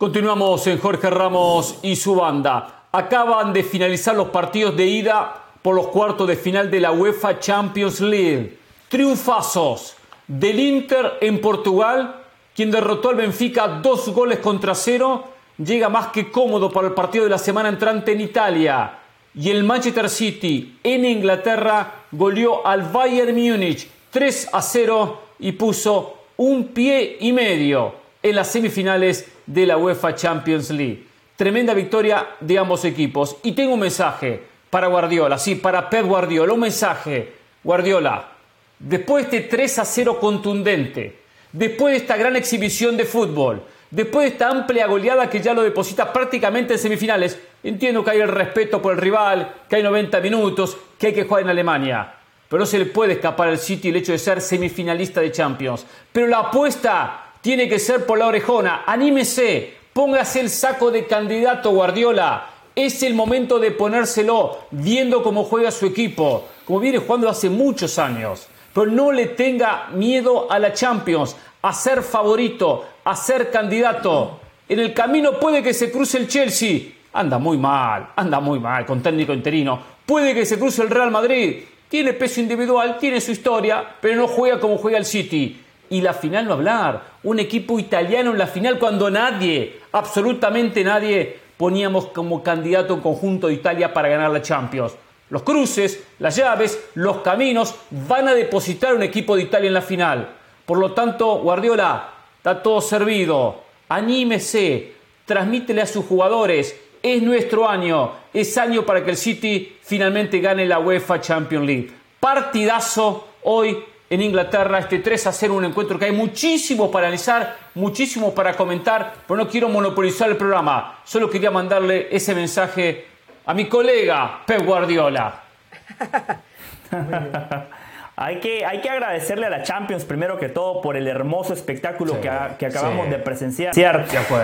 Continuamos en Jorge Ramos y su banda. Acaban de finalizar los partidos de ida por los cuartos de final de la UEFA Champions League. Triunfazos del Inter en Portugal, quien derrotó al Benfica dos goles contra cero, llega más que cómodo para el partido de la semana entrante en Italia. Y el Manchester City en Inglaterra goleó al Bayern Múnich 3 a 0 y puso un pie y medio en las semifinales de la UEFA Champions League. Tremenda victoria de ambos equipos. Y tengo un mensaje para Guardiola, sí, para Pep Guardiola, un mensaje. Guardiola, después de este 3 a 0 contundente, después de esta gran exhibición de fútbol, después de esta amplia goleada que ya lo deposita prácticamente en semifinales, entiendo que hay el respeto por el rival, que hay 90 minutos, que hay que jugar en Alemania. Pero no se le puede escapar al City el hecho de ser semifinalista de Champions. Pero la apuesta tiene que ser por la orejona. Anímese, póngase el saco de candidato Guardiola. Es el momento de ponérselo viendo cómo juega su equipo, como viene jugando hace muchos años. Pero no le tenga miedo a la Champions, a ser favorito, a ser candidato. En el camino puede que se cruce el Chelsea. Anda muy mal, anda muy mal con técnico interino. Puede que se cruce el Real Madrid. Tiene peso individual, tiene su historia, pero no juega como juega el City y la final no hablar. Un equipo italiano en la final cuando nadie, absolutamente nadie, poníamos como candidato en conjunto de Italia para ganar la Champions. Los cruces, las llaves, los caminos van a depositar un equipo de Italia en la final. Por lo tanto, Guardiola, está todo servido. Anímese, transmítele a sus jugadores. Es nuestro año, es año para que el City finalmente gane la UEFA Champions League. Partidazo hoy en Inglaterra, este 3 a 0, un encuentro que hay muchísimo para analizar, muchísimo para comentar, pero no quiero monopolizar el programa. Solo quería mandarle ese mensaje a mi colega Pep Guardiola. *laughs* Hay que, hay que agradecerle a la Champions primero que todo por el hermoso espectáculo que, que, acabamos de presenciar.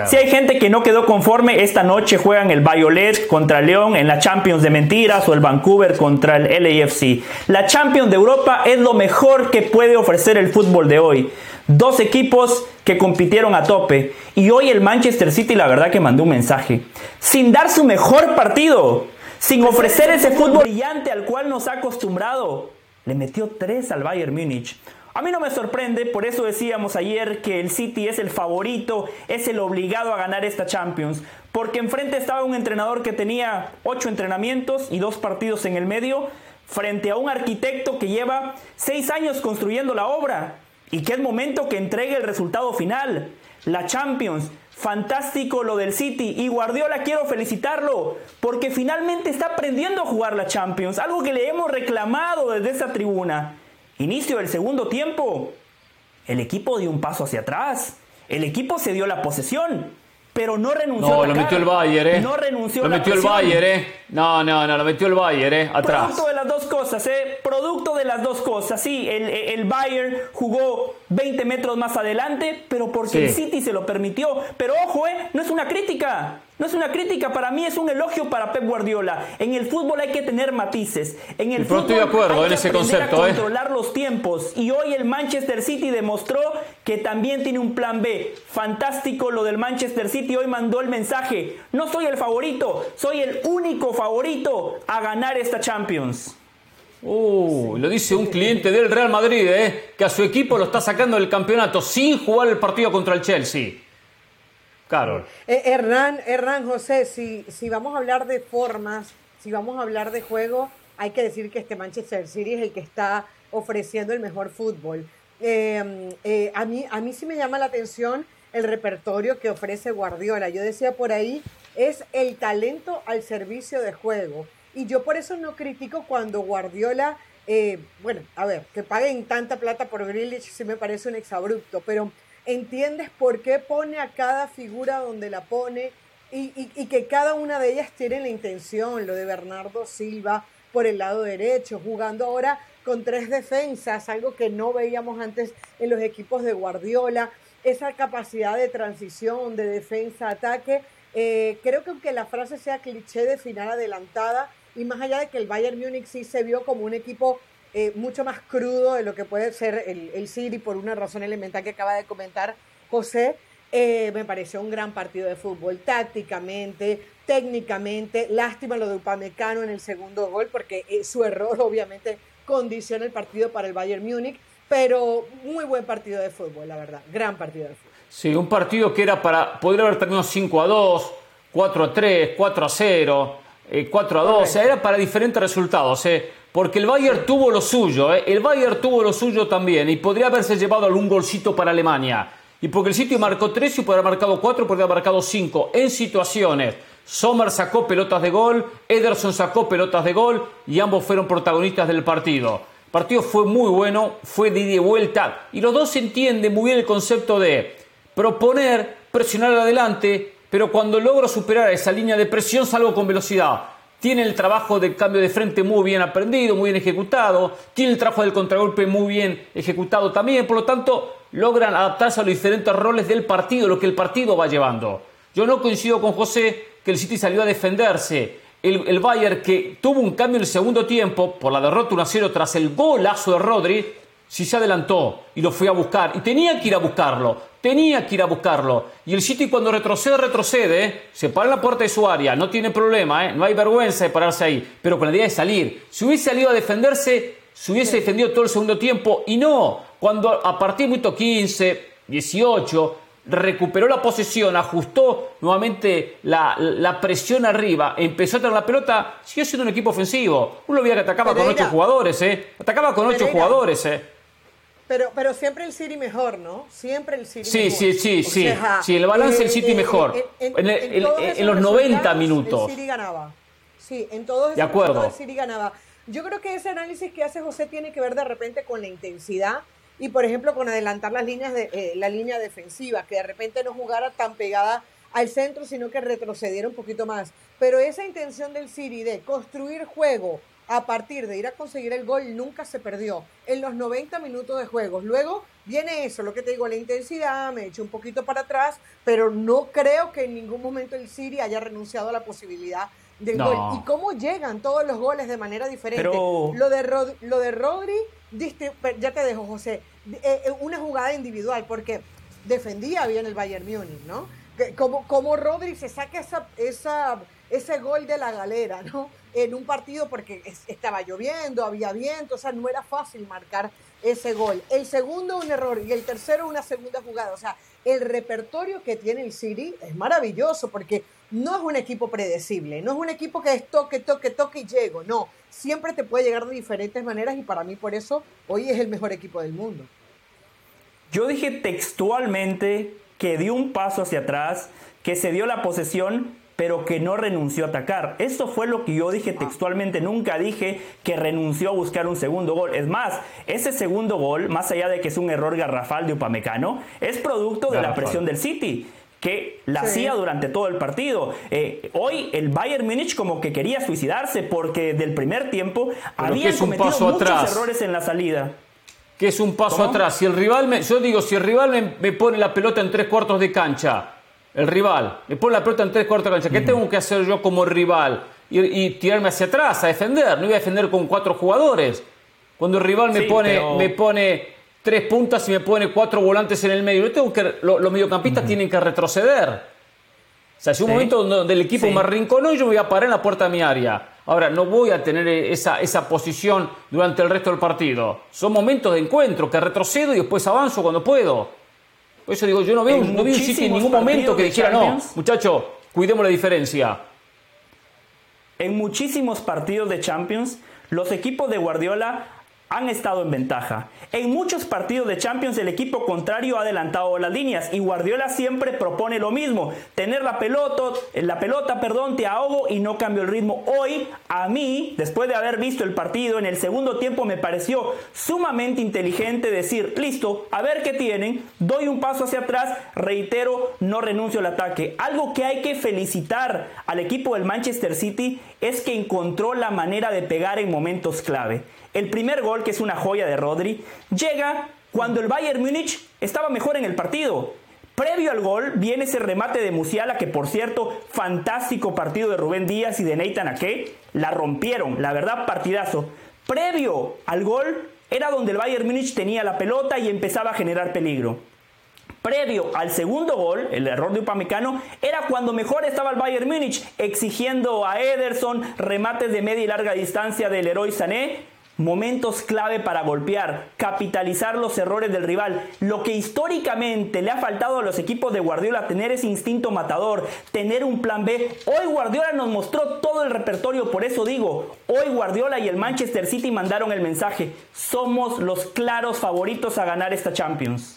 Si hay gente que no quedó conforme, esta noche juegan el Violet contra León en la Champions de mentiras o el Vancouver contra el LAFC. La Champions de Europa es lo mejor que puede ofrecer el fútbol de hoy. Dos equipos que compitieron a tope. Y hoy el Manchester City la verdad que mandó un mensaje. Sin dar su mejor partido. Sin ofrecer ese fútbol brillante al cual nos ha acostumbrado le metió 3 al Bayern Múnich. A mí no me sorprende, por eso decíamos ayer que el City es el favorito, es el obligado a ganar esta Champions, porque enfrente estaba un entrenador que tenía 8 entrenamientos y 2 partidos en el medio, frente a un arquitecto que lleva 6 años construyendo la obra y que es momento que entregue el resultado final. La Champions, Fantástico lo del City y Guardiola quiero felicitarlo porque finalmente está aprendiendo a jugar la Champions, algo que le hemos reclamado desde esa tribuna. Inicio del segundo tiempo, el equipo dio un paso hacia atrás, el equipo se dio la posesión, pero no renunció. No, lo metió el Bayern, ¿eh? No renunció. Lo metió el Bayern, ¿eh? No, no, no, lo metió el Bayern, ¿eh? Atrás. Producto de las dos cosas, ¿eh? Producto de las dos cosas. Sí, el, el Bayern jugó 20 metros más adelante, pero porque el City se lo permitió. Pero ojo, ¿eh? No es una crítica. No es una crítica, para mí es un elogio para Pep Guardiola. En el fútbol hay que tener matices. En el fútbol estoy de acuerdo hay en que ese concepto, a ¿eh? controlar los tiempos. Y hoy el Manchester City demostró que también tiene un plan B. Fantástico lo del Manchester City. Hoy mandó el mensaje. No soy el favorito, soy el único favorito a ganar esta Champions. Uh, lo dice un cliente del Real Madrid, ¿eh? que a su equipo lo está sacando del campeonato sin jugar el partido contra el Chelsea. Carol. Eh, Hernán, Hernán, José, si, si vamos a hablar de formas, si vamos a hablar de juego, hay que decir que este Manchester City es el que está ofreciendo el mejor fútbol. Em, eh, a, mí, a mí sí me llama la atención el repertorio que ofrece Guardiola. Yo decía por ahí, es el talento al servicio de juego. Y yo por eso no critico cuando Guardiola, eh, bueno, a ver, que paguen tanta plata por Grealish sí me parece un exabrupto, pero entiendes por qué pone a cada figura donde la pone y, y que cada una de ellas tiene la intención, lo de Bernardo Silva por el lado derecho, jugando ahora con tres defensas, algo que no veíamos antes en los equipos de Guardiola, esa capacidad de transición, de defensa, ataque. Eh, creo que aunque la frase sea cliché de final adelantada, y más allá de que el Bayern Múnich sí se vio como un equipo eh, mucho más crudo de lo que puede ser el, el City por una razón elemental que acaba de comentar José, eh, me pareció un gran partido de fútbol, tácticamente, técnicamente. Lástima lo de Upamecano en el segundo gol, porque su error *laughs* obviamente condiciona el partido para el Bayern Múnich, pero muy buen partido de fútbol, la verdad, gran partido de fútbol. Sí, un partido que era para, podría haber terminado 5 a 2, 4 a 3, 4 a 0, 4 a 2, o sea, era para diferentes resultados, ¿eh? porque el Bayern tuvo lo suyo, ¿eh? el Bayern tuvo lo suyo también y podría haberse llevado algún golcito para Alemania. Y porque el sitio marcó 3 y podría haber marcado 4, podría haber marcado 5 en situaciones. Sommer sacó pelotas de gol, Ederson sacó pelotas de gol y ambos fueron protagonistas del partido. Partido fue muy bueno, fue de ida y vuelta y los dos entienden muy bien el concepto de proponer, presionar adelante, pero cuando logro superar esa línea de presión salgo con velocidad. Tiene el trabajo de cambio de frente muy bien aprendido, muy bien ejecutado. Tiene el trabajo del contragolpe muy bien ejecutado también. Por lo tanto, logran adaptarse a los diferentes roles del partido, lo que el partido va llevando. Yo no coincido con José que el City salió a defenderse. El, el Bayern que tuvo un cambio en el segundo tiempo por la derrota 1-0 tras el golazo de Rodri, sí se adelantó y lo fue a buscar. Y tenía que ir a buscarlo, tenía que ir a buscarlo. Y el City cuando retrocede, retrocede, se para en la puerta de su área, no tiene problema, ¿eh? no hay vergüenza de pararse ahí, pero con la idea de salir. Si hubiese salido a defenderse, se hubiese defendido todo el segundo tiempo y no, cuando a partir de minuto 15, 18, recuperó la posesión, ajustó nuevamente la, presión arriba, empezó a tener la pelota, siguió siendo un equipo ofensivo. Uno veía que atacaba con ocho jugadores, ¿eh? Atacaba con ocho jugadores, ¿eh? Pero, pero siempre el City mejor, ¿no? Siempre el City sí, mejor. Sí, sí, sí, sí. el balance del City mejor. En, los 90 minutos. El City ganaba. Sí, en todos esos de acuerdo. el City ganaba. Yo creo que ese análisis que hace José tiene que ver de repente con la intensidad y por ejemplo con adelantar las líneas de eh, la línea defensiva, que de repente no jugara tan pegada al centro, sino que retrocediera un poquito más. Pero esa intención del City de construir juego a partir de ir a conseguir el gol nunca se perdió en los 90 minutos de juego. Luego viene eso, lo que te digo, la intensidad, me echo un poquito para atrás, pero no creo que en ningún momento el City haya renunciado a la posibilidad del gol. ¿Y cómo llegan todos los goles de manera diferente? Lo, de lo de Rodri ya te dejo, José, eh, eh, una jugada individual, porque defendía bien el Bayern Múnich, ¿no? Como, como Rodri se saca esa, esa, ese gol de la galera, ¿no? En un partido porque estaba lloviendo, había viento, o sea, no era fácil marcar ese gol. El segundo un error y el tercero una segunda jugada. O sea, el repertorio que tiene el City es maravilloso porque no es un equipo predecible, no es un equipo que es toque, toque, toque y llego, no, siempre te puede llegar de diferentes maneras y para mí por eso hoy es el mejor equipo del mundo. Yo dije textualmente que dio un paso hacia atrás, que se dio la posesión, pero que no renunció a atacar. Eso fue lo que yo dije ah. textualmente. Nunca dije que renunció a buscar un segundo gol. Es más, ese segundo gol, más allá de que es un error garrafal de Upamecano, es producto de la presión del City que la hacía durante todo el partido. Eh, hoy el Bayern Múnich como que quería suicidarse porque del primer tiempo había cometido muchos errores en la salida. Que es un paso atrás. Si el rival me, yo digo, si el rival me, pone la pelota en tres cuartos de cancha, el rival me pone la pelota en tres cuartos de cancha, ¿qué tengo que hacer yo como rival? Y, tirarme hacia atrás a defender. No voy a defender con cuatro jugadores. Cuando el rival me pone, me pone tres puntas y me pone cuatro volantes en el medio. Yo tengo que, los mediocampistas tienen que retroceder. O sea, si un momento donde el equipo me arrinconó, yo me voy a parar en la puerta de mi área. Ahora, no voy a tener esa, esa posición durante el resto del partido. Son momentos de encuentro que retrocedo y después avanzo cuando puedo. Por eso digo, yo no veo, no vi un City en ningún momento que dijera, no, muchacho, cuidemos la diferencia. En muchísimos partidos de Champions, los equipos de Guardiola han estado en ventaja. En muchos partidos de Champions el equipo contrario ha adelantado las líneas y Guardiola siempre propone lo mismo, tener la pelota, la pelota, perdón, te ahogo y no cambio el ritmo. Hoy a mí, después de haber visto el partido en el segundo tiempo me pareció sumamente inteligente decir, listo, a ver qué tienen, doy un paso hacia atrás, reitero, no renuncio al ataque. Algo que hay que felicitar al equipo del Manchester City es que encontró la manera de pegar en momentos clave. El primer gol, que es una joya de Rodri, llega cuando el Bayern Múnich estaba mejor en el partido. Previo al gol viene ese remate de Musiala, que por cierto, fantástico partido de Rubén Díaz y de Nathan Ake. La rompieron, la verdad, partidazo. Previo al gol era donde el Bayern Múnich tenía la pelota y empezaba a generar peligro. Previo al segundo gol, el error de Upamecano, era cuando mejor estaba el Bayern Múnich, exigiendo a Ederson remates de media y larga distancia del héroe Sané Momentos clave para golpear, capitalizar los errores del rival. Lo que históricamente le ha faltado a los equipos de Guardiola, tener ese instinto matador, tener un plan B. Hoy Guardiola nos mostró todo el repertorio, por eso digo, hoy Guardiola y el Manchester City mandaron el mensaje, somos los claros favoritos a ganar esta Champions.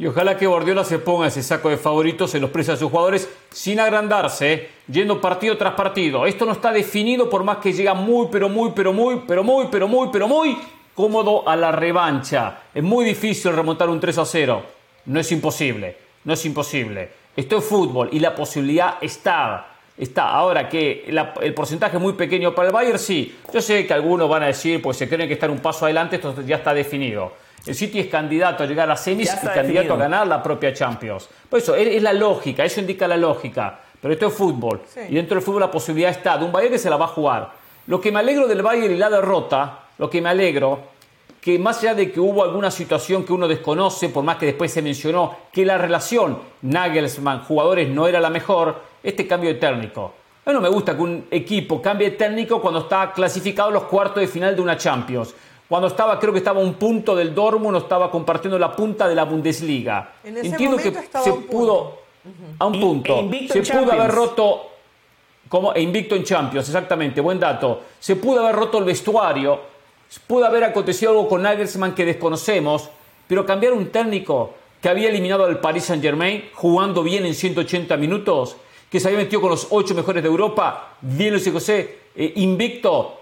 Y ojalá que Guardiola se ponga ese saco de favoritos, se los precie a sus jugadores sin agrandarse, ¿eh? yendo partido tras partido. Esto no está definido por más que llega muy, pero muy, pero muy, pero muy, pero muy, pero muy cómodo a la revancha. Es muy difícil remontar un 3 a 0. No es imposible, no es imposible. Esto es fútbol y la posibilidad está. Está. Ahora que el porcentaje es muy pequeño para el Bayern, sí. Yo sé que algunos van a decir, pues se creen que están un paso adelante, esto ya está definido. El City es candidato a llegar a semis y candidato a ganar la propia Champions. Por eso, es, la lógica, eso indica la lógica. Pero esto es fútbol. Y dentro del fútbol la posibilidad está de un Bayern que se la va a jugar. Lo que me alegro del Bayern y la derrota, lo que me alegro, que más allá de que hubo alguna situación que uno desconoce, por más que después se mencionó que la relación Nagelsmann-jugadores no era la mejor, este cambio de técnico. A mí no me gusta que un equipo cambie de técnico cuando está clasificado a los cuartos de final de una Champions. Cuando estaba, creo que estaba un punto del Dortmund, estaba compartiendo la punta de la Bundesliga. Entiendo que se pudo a un punto. se pudo haber roto como e invicto en Champions, exactamente, buen dato. Se pudo haber roto el vestuario, pudo haber acontecido algo con Nagelsmann que desconocemos, pero cambiar un técnico que había eliminado al Paris Saint-Germain jugando bien en 180 minutos, que se había metido con los ocho mejores de Europa, bien Luis José, eh, invicto,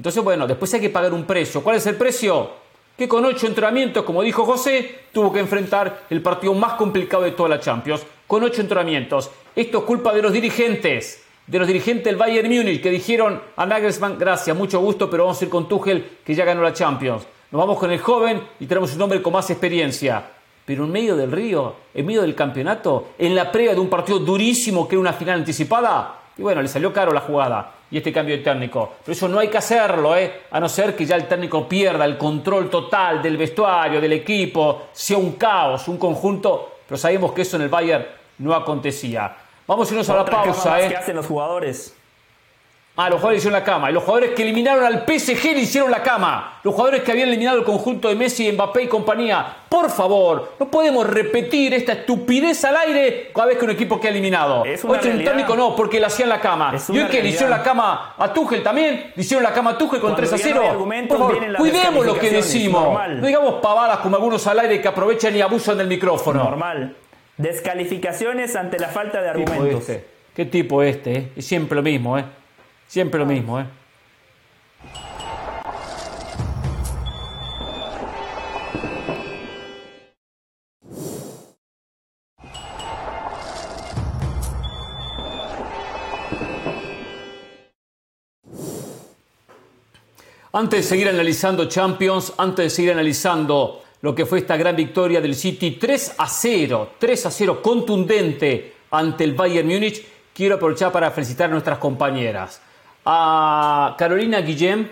entonces, bueno, después hay que pagar un precio. ¿Cuál es el precio? Que con ocho entrenamientos, como dijo José, tuvo que enfrentar el partido más complicado de toda la Champions. Con ocho entrenamientos. Esto es culpa de los dirigentes, de los dirigentes del Bayern Múnich, que dijeron a Nagelsmann, gracias, mucho gusto, pero vamos a ir con Tuchel, que ya ganó la Champions. Nos vamos con el joven y tenemos un hombre con más experiencia. Pero en medio del río, en medio del campeonato, en la previa de un partido durísimo que era una final anticipada, y bueno, le salió caro la jugada y este cambio de técnico. Pero eso no hay que hacerlo, ¿eh? a no ser que ya el técnico pierda el control total del vestuario, del equipo, sea un caos, un conjunto. Pero sabemos que eso en el Bayern no acontecía. Vamos a irnos a la pausa. ¿eh? ¿Qué hacen los jugadores? Ah, los jugadores hicieron la cama. Y los jugadores que eliminaron al PSG le hicieron la cama. Los jugadores que habían eliminado el conjunto de Messi, Mbappé y compañía. Por favor, no podemos repetir esta estupidez al aire cada vez que un equipo queda eliminado. Es un técnico no, porque le hacían la cama. y hoy que le hicieron la cama a Tuchel también. Le hicieron la cama a Tuchel con 3 a 0. Por favor, cuidemos lo que decimos. No digamos pavadas como algunos al aire que aprovechan y abusan del micrófono. Normal. Descalificaciones ante la falta de argumentos. Este? ¿Qué tipo este? Eh? Es siempre lo mismo, ¿eh? Siempre lo mismo, ¿eh? Antes de seguir analizando Champions, antes de seguir analizando lo que fue esta gran victoria del City 3 a 0, 3 a 0 contundente ante el Bayern Múnich, quiero aprovechar para felicitar a nuestras compañeras a Carolina Guillem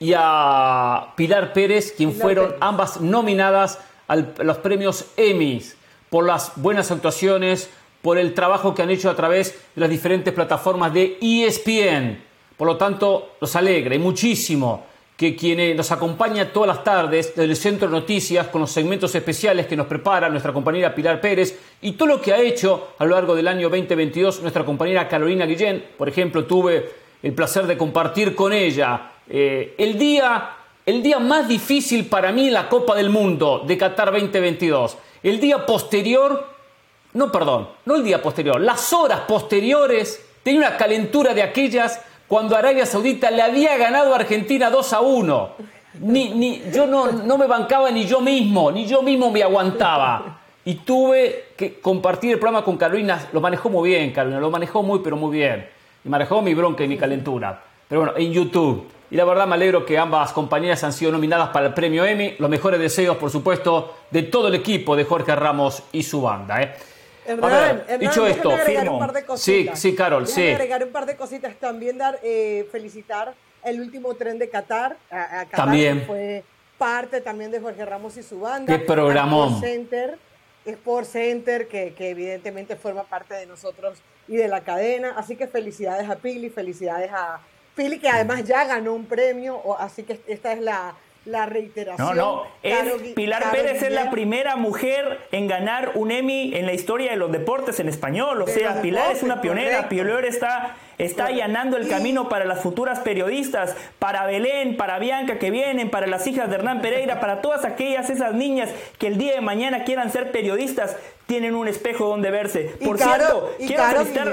y a Pilar Pérez, quien fueron ambas nominadas a los premios Emmys por las buenas actuaciones, por el trabajo que han hecho a través de las diferentes plataformas de ESPN. Por lo tanto, nos alegra y muchísimo que quien nos acompaña todas las tardes del Centro de Noticias con los segmentos especiales que nos prepara nuestra compañera Pilar Pérez y todo lo que ha hecho a lo largo del año 2022 nuestra compañera Carolina Guillén. Por ejemplo, tuve el placer de compartir con ella eh, el, día, el día más difícil para mí en la Copa del Mundo de Qatar 2022. El día posterior, no perdón, no el día posterior, las horas posteriores tenía una calentura de aquellas cuando Arabia Saudita le había ganado a Argentina 2 a 1. Ni, ni, yo no, no me bancaba ni yo mismo, ni yo mismo me aguantaba. Y tuve que compartir el programa con Carolina. Lo manejó muy bien, Carolina, lo manejó muy, pero muy bien. Y manejó mi bronca y mi calentura. Pero bueno, en YouTube. Y la verdad me alegro que ambas compañías han sido nominadas para el premio Emmy. Los mejores deseos, por supuesto, de todo el equipo de Jorge Ramos y su banda. ¿eh? Hernán, dicho esto, firmo. Un par de sí, sí, Carol, sí. agregar un par de cositas. También dar, eh, felicitar el último tren de Qatar. A, Qatar también. fue parte también de Jorge Ramos y su banda. Qué programón. Center, Sport Center que, que, evidentemente forma parte de nosotros y de la cadena. Así que felicidades a Pili, felicidades a Pili, que además ya ganó un premio. Así que esta es la la reiteración. No, no, Pilar Pérez es la primera mujer en ganar un Emmy en la historia de los deportes en español. O sea, Pilar es una pionera. Pilar está, está allanando el camino para las futuras periodistas, para Belén, para Bianca que vienen, para las hijas de Hernán Pereira, para todas aquellas esas niñas que el día de mañana quieran ser periodistas, tienen un espejo donde verse. Por cierto, quiero felicitar...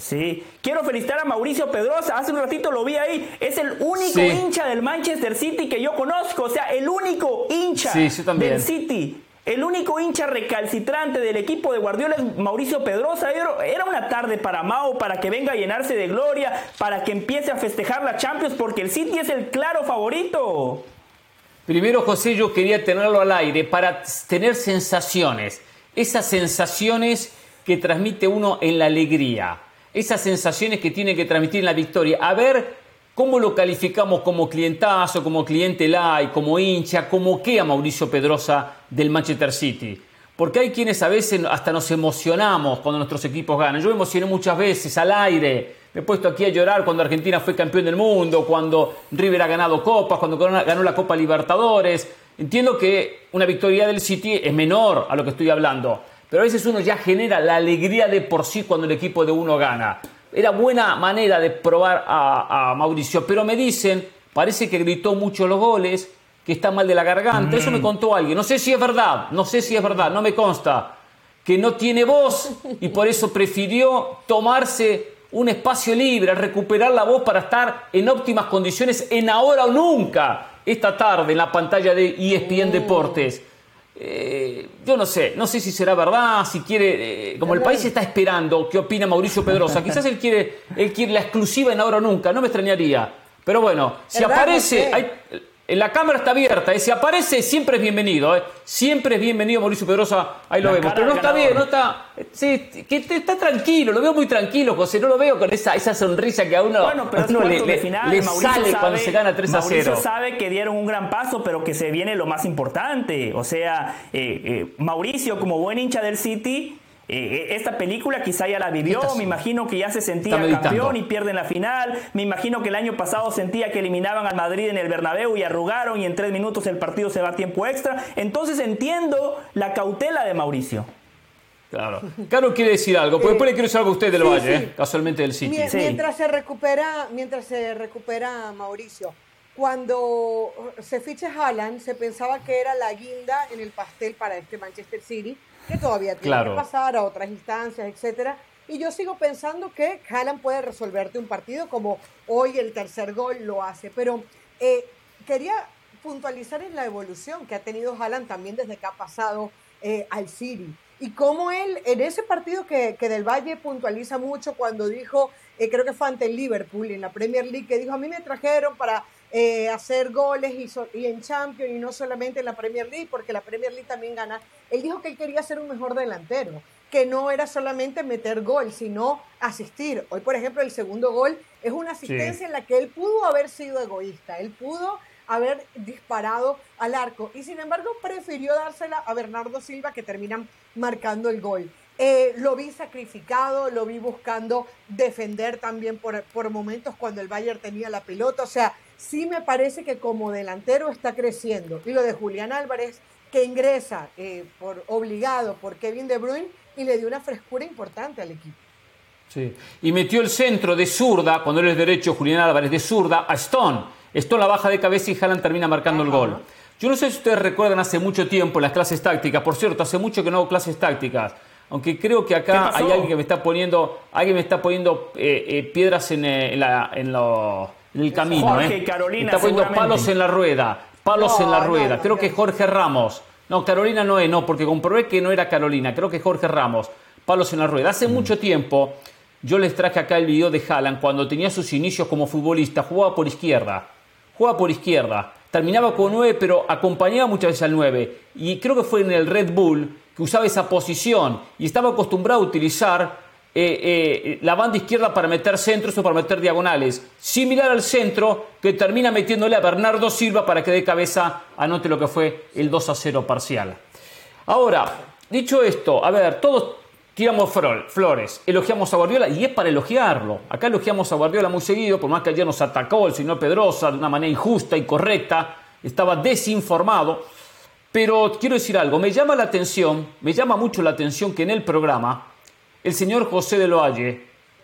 Sí, quiero felicitar a Mauricio Pedrosa, hace un ratito lo vi ahí, es el único hincha del Manchester City que yo conozco, o sea, el único hincha del City. El único hincha recalcitrante del equipo de Guardiola es Mauricio Pedrosa. Era una tarde para Mao, para que venga a llenarse de gloria, para que empiece a festejar la Champions, porque el City es el claro favorito. Primero, José, yo quería tenerlo al aire para tener sensaciones. Esas sensaciones que transmite uno en la alegría esas sensaciones que tiene que transmitir en la victoria. A ver cómo lo calificamos como clientazo, como cliente like, como hincha, como qué a Mauricio Pedrosa del Manchester City. Porque hay quienes a veces hasta nos emocionamos cuando nuestros equipos ganan. Yo me emocioné muchas veces al aire. Me he puesto aquí a llorar cuando Argentina fue campeón del mundo, cuando River ha ganado copas, cuando ganó la Copa Libertadores. Entiendo que una victoria del City es menor a lo que estoy hablando pero a veces uno ya genera la alegría de por sí cuando el equipo de uno gana. Era buena manera de probar a, Mauricio, pero me dicen, parece que gritó mucho los goles, que está mal de la garganta, eso me mm. contó alguien, no sé si es verdad, no sé si es verdad, no me consta, que no tiene voz y por eso prefirió tomarse un espacio libre, recuperar la voz para estar en óptimas condiciones en ahora o nunca, esta tarde en la pantalla de ESPN mm. Deportes. Eh, yo no sé, no sé si será verdad, si quiere, eh, como el país está esperando qué opina Mauricio Pedrosa, quizás él quiere, él quiere la exclusiva en ahora o nunca, no me extrañaría. Pero bueno, si aparece, hay, la cámara está abierta, y si aparece siempre es bienvenido, ¿eh? siempre es bienvenido Mauricio Pedrosa, ahí lo vemos. Pero no está bien, no está, sí, que está tranquilo, lo veo muy tranquilo, José, no lo veo con esa, esa sonrisa que a uno, bueno, pero le, final, le sale cuando se gana 3 a 0. Mauricio sabe que dieron un gran paso, pero que se viene lo más importante. O sea, eh, eh, Mauricio, como buen hincha del City, eh, eh, esta película quizá ya la vivió, me imagino que ya se sentía campeón y pierden la final, me imagino que el año pasado sentía que eliminaban al Madrid en el Bernabéu y arrugaron y en tres minutos el partido se va a tiempo extra, entonces entiendo la cautela de Mauricio. Claro. Caro quiere decir algo, porque después le quiero decir algo a usted del Valle, ¿eh? casualmente del City. Mientras se recupera, mientras se recupera Mauricio, cuando se ficha Haaland, se pensaba que era la guinda en el pastel para este Manchester City que todavía tiene que pasar a otras instancias, etcétera. Y yo sigo pensando que Haaland puede resolverte un partido como hoy el tercer gol lo hace. Pero eh, quería puntualizar en la evolución que ha tenido Haaland también desde que ha pasado eh, al City. Y cómo él, en ese partido que, que Del Valle puntualiza mucho cuando dijo, eh, creo que fue ante el Liverpool en la Premier League, que dijo, a mí me trajeron para eh, hacer goles y, y, en Champions y no solamente en la Premier League, porque la Premier League también gana. Él dijo que él quería ser un mejor delantero, que no era solamente meter gol, sino asistir. Hoy, por ejemplo, el segundo gol es una asistencia en la que él pudo haber sido egoísta, él pudo haber disparado al arco y sin embargo prefirió dársela a Bernardo Silva que terminan marcando el gol. Eh, lo vi sacrificado, lo vi buscando defender también por, por momentos cuando el Bayern tenía la pelota. O sea, sí me parece que como delantero está creciendo. Y lo de Julián Álvarez, que ingresa eh, por obligado por Kevin De Bruyne y le dio una frescura importante al equipo. Sí. Y metió el centro de zurda, cuando él es derecho, Julián Álvarez, de zurda, a Stone. Stone la baja de cabeza y Haaland termina marcando el gol. Yo no sé si ustedes recuerdan hace mucho tiempo las clases tácticas. Por cierto, hace mucho que no hago clases tácticas. Aunque creo que acá hay alguien que me está poniendo, alguien me está poniendo eh, eh, piedras en, eh, en, el camino. Jorge Carolina. está poniendo palos en la rueda. Palos en la rueda. creo que Jorge Ramos. No, Carolina no es, no, porque comprobé que no era Carolina. Creo que Jorge Ramos. Palos en la rueda. Hace mm. mucho tiempo yo les traje acá el video de Haaland cuando tenía sus inicios como futbolista. Jugaba por izquierda. Jugaba por izquierda. Terminaba con 9, pero acompañaba muchas veces al 9. Y creo que fue en el Red Bull que usaba esa posición y estaba acostumbrado a utilizar eh, eh, la banda izquierda para meter centros o para meter diagonales, similar al centro que termina metiéndole a Bernardo Silva para que de cabeza anote lo que fue el 2 a 0 parcial. Ahora, dicho esto, a ver, todos tiramos flores, elogiamos a Guardiola y es para elogiarlo. Acá elogiamos a Guardiola muy seguido, por más que ayer nos atacó el señor Pedrosa de una manera injusta y correcta, estaba desinformado. Pero quiero decir algo, me llama la atención, me llama mucho la atención que en el programa el señor José de Loalle,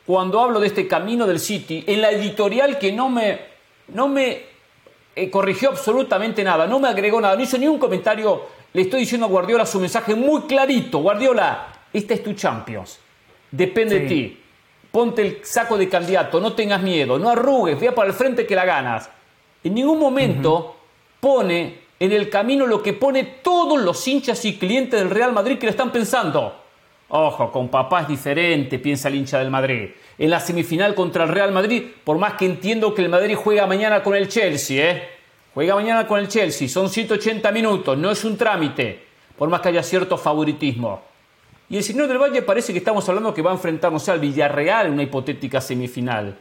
cuando hablo de este camino del City, en la editorial que no me, no me eh, corrigió absolutamente nada, no me agregó nada, no hizo ni un comentario, le estoy diciendo a Guardiola su mensaje muy clarito, Guardiola, esta es tu Champions, depende de ti, ponte el saco de candidato, no tengas miedo, no arrugues, vea para el frente que la ganas. En ningún momento pone en el camino lo que pone todos los hinchas y clientes del Real Madrid que le están pensando. Ojo, con papá es diferente, piensa el hincha del Madrid. En la semifinal contra el Real Madrid, por más que entiendo que el Madrid juega mañana con el Chelsea, ¿eh? Juega mañana con el Chelsea, son 180 minutos, no es un trámite, por más que haya cierto favoritismo. Y el señor del Valle parece que estamos hablando que va a enfrentarnos al Villarreal en una hipotética semifinal.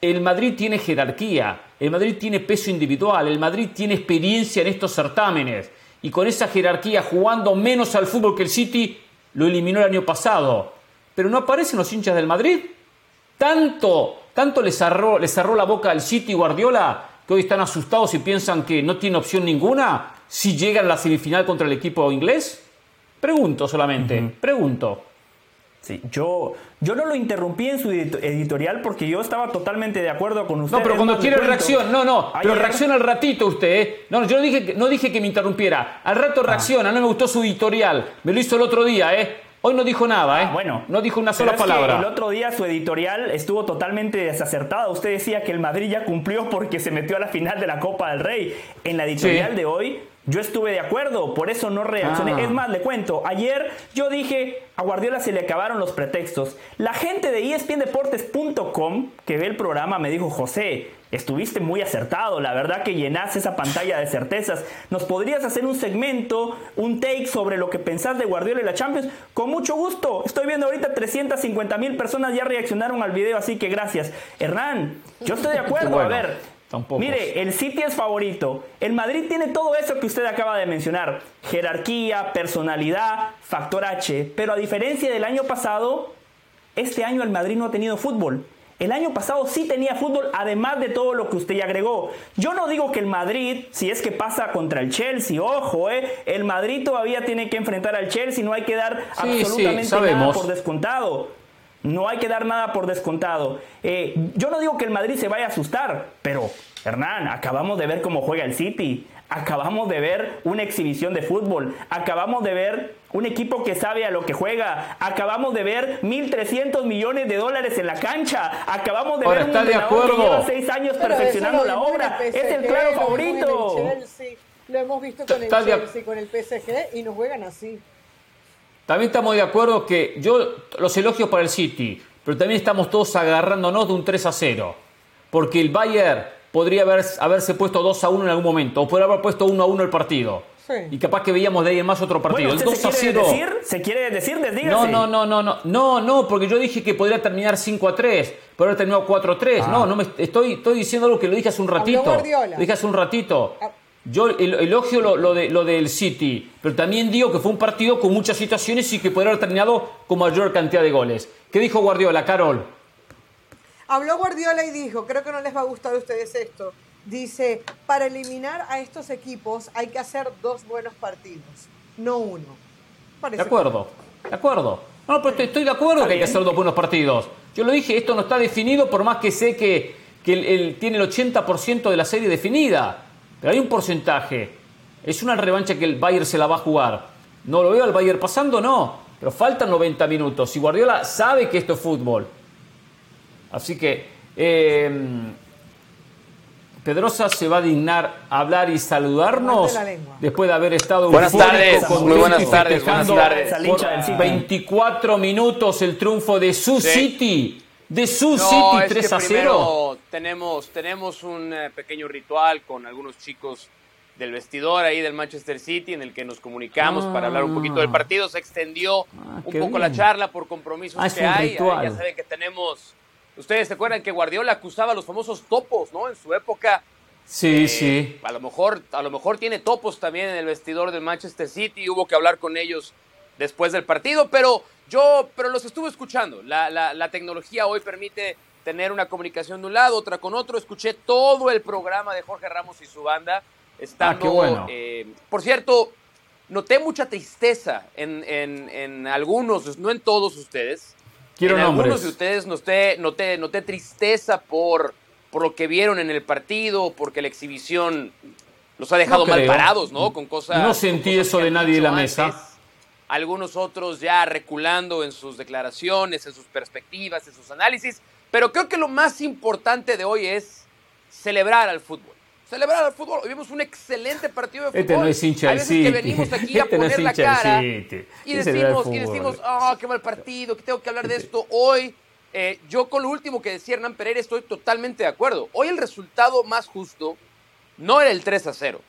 El Madrid tiene jerarquía, el Madrid tiene peso individual, el Madrid tiene experiencia en estos certámenes. Y con esa jerarquía, jugando menos al fútbol que el City, lo eliminó el año pasado. Pero no aparecen los hinchas del Madrid. Tanto, tanto le cerró, cerró la boca al City Guardiola que hoy están asustados y piensan que no tiene opción ninguna si llegan a la semifinal contra el equipo inglés. Pregunto solamente, pregunto. Sí, yo, yo no lo interrumpí en su editorial porque yo estaba totalmente de acuerdo con usted. No, pero cuando quiere reacción, no, no, pero reacciona al ratito usted. ¿eh? No, yo no dije, no dije que me interrumpiera. Al rato ah. reacciona, no me gustó su editorial. Me lo hizo el otro día, ¿eh? Hoy no dijo nada, ¿eh? Ah, bueno. No dijo una sola palabra. el otro día su editorial estuvo totalmente desacertada. Usted decía que el Madrid ya cumplió porque se metió a la final de la Copa del Rey. En la editorial de hoy yo estuve de acuerdo, por eso no reaccioné. Ah. Es más, le cuento, ayer yo dije, a Guardiola se le acabaron los pretextos. La gente de espndeportes.com que ve el programa me dijo, José, estuviste muy acertado, la verdad que llenaste esa pantalla de certezas. ¿Nos podrías hacer un segmento, un take sobre lo que pensás de Guardiola y la Champions? Con mucho gusto. Estoy viendo ahorita 350 mil personas ya reaccionaron al video, así que gracias. Hernán, yo estoy de acuerdo. A ver, Mire, el City es favorito. El Madrid tiene todo eso que usted acaba de mencionar. Jerarquía, personalidad, factor H. Pero a diferencia del año pasado, este año el Madrid no ha tenido fútbol. El año pasado sí tenía fútbol, además de todo lo que usted ya agregó. Yo no digo que el Madrid, si es que pasa contra el Chelsea, ojo, eh, el Madrid todavía tiene que enfrentar al Chelsea, no hay que dar absolutamente nada por descontado. No hay que dar nada por descontado. Eh, yo no digo que el Madrid se vaya a asustar, pero Hernán, acabamos de ver cómo juega el City. Acabamos de ver una exhibición de fútbol. Acabamos de ver un equipo que sabe a lo que juega. Acabamos de ver 1.300 millones de dólares en la cancha. Acabamos de ver un entrenador que lleva seis años perfeccionando la obra. es el claro favorito. Lo hemos visto con el Chelsea, con el PSG y nos juegan así. También estamos de acuerdo que yo los elogios para el City, pero también estamos todos agarrándonos de un 3 a 0. Porque el Bayern podría haber, haberse puesto 2 a 1 en algún momento, o podría haber puesto 1 a 1 el partido. Y capaz que veíamos de ahí en más otro partido. Bueno, se, quiere decir, ¿Se quiere decir? No, no, no, no, no, no, no, porque yo dije que podría terminar 5 a 3, pero haber terminado 4 a 3. No, ah. no me, estoy, estoy diciendo algo que lo dije hace un ratito. Lo dije hace un ratito. Yo elogio lo, de, lo del City, pero también digo que fue un partido con muchas situaciones y que podría haber terminado con mayor cantidad de goles. ¿Qué dijo Guardiola, Carol? Habló Guardiola y dijo, creo que no les va a gustar a ustedes esto, dice, para eliminar a estos equipos hay que hacer dos buenos partidos, no uno. de acuerdo, de acuerdo. No, pero estoy de acuerdo que hay que hacer dos buenos partidos. Yo lo dije, esto no está definido por más que sé que, que él tiene el 80% de la serie definida. Pero hay un porcentaje. Es una revancha que el Bayern se la va a jugar. No lo veo al Bayern pasando, no. Pero faltan 90 minutos. Y Guardiola sabe que esto es fútbol. Así que em, Pedrosa se va a dignar a hablar y saludarnos después de haber estado buenas tardes, muy buenas tardes, buenas tardes. 24 minutos el triunfo de su City de su City 3 a 0. Tenemos, tenemos un eh, pequeño ritual con algunos chicos del vestidor ahí del Manchester City en el que nos comunicamos para hablar un poquito del ah. partido. Se extendió ah, un poco la charla por compromisos ah, que hay. Ya saben que tenemos. Ustedes se acuerdan que Guardiola acusaba a los famosos topos, ¿no? En su época. Sí, eh, sí. A lo mejor, a lo mejor tiene topos también en el vestidor del Manchester City. Hubo que hablar con ellos después del partido, pero yo, pero los estuve escuchando. La, la, tecnología hoy permite tener una comunicación de un lado, otra con otro. Escuché todo el programa de Jorge Ramos y su banda. Estando, ah, bueno. Eh, por cierto, noté mucha tristeza en, en, algunos, no en todos ustedes. Quiero en nombres. algunos de ustedes noté, noté, noté tristeza por, por lo que vieron en el partido, porque la exhibición los ha dejado mal parados, ¿no? Con cosas. No sentí eso de nadie en la mesa algunos otros ya reculando en sus declaraciones, en sus perspectivas, en sus análisis, pero creo que lo más importante de hoy es celebrar al fútbol. Celebrar al fútbol. Hoy vimos un excelente partido de fútbol. Este no es hincha Hay veces que venimos aquí a este poner la cara y decimos, y decimos, oh, qué mal partido, que tengo que hablar de este esto. Hoy, eh, yo con lo último que decía Hernán Pereira estoy totalmente de acuerdo. Hoy el resultado más justo no era el 3 a 0.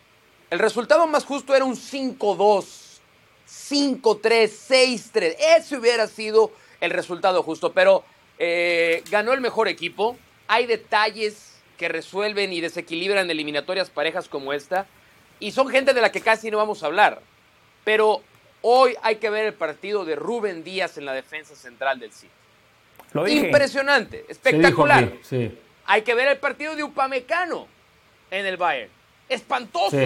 El resultado más justo era un 5-2 5-3, 6-3. Ese hubiera sido el resultado justo, pero eh, ganó el mejor equipo. Hay detalles que resuelven y desequilibran eliminatorias parejas como esta. Y son gente de la que casi no vamos a hablar. Pero hoy hay que ver el partido de Rubén Díaz en la defensa central del City. Impresionante, espectacular. Hay que ver el partido de Upamecano en el Bayern. Espantoso.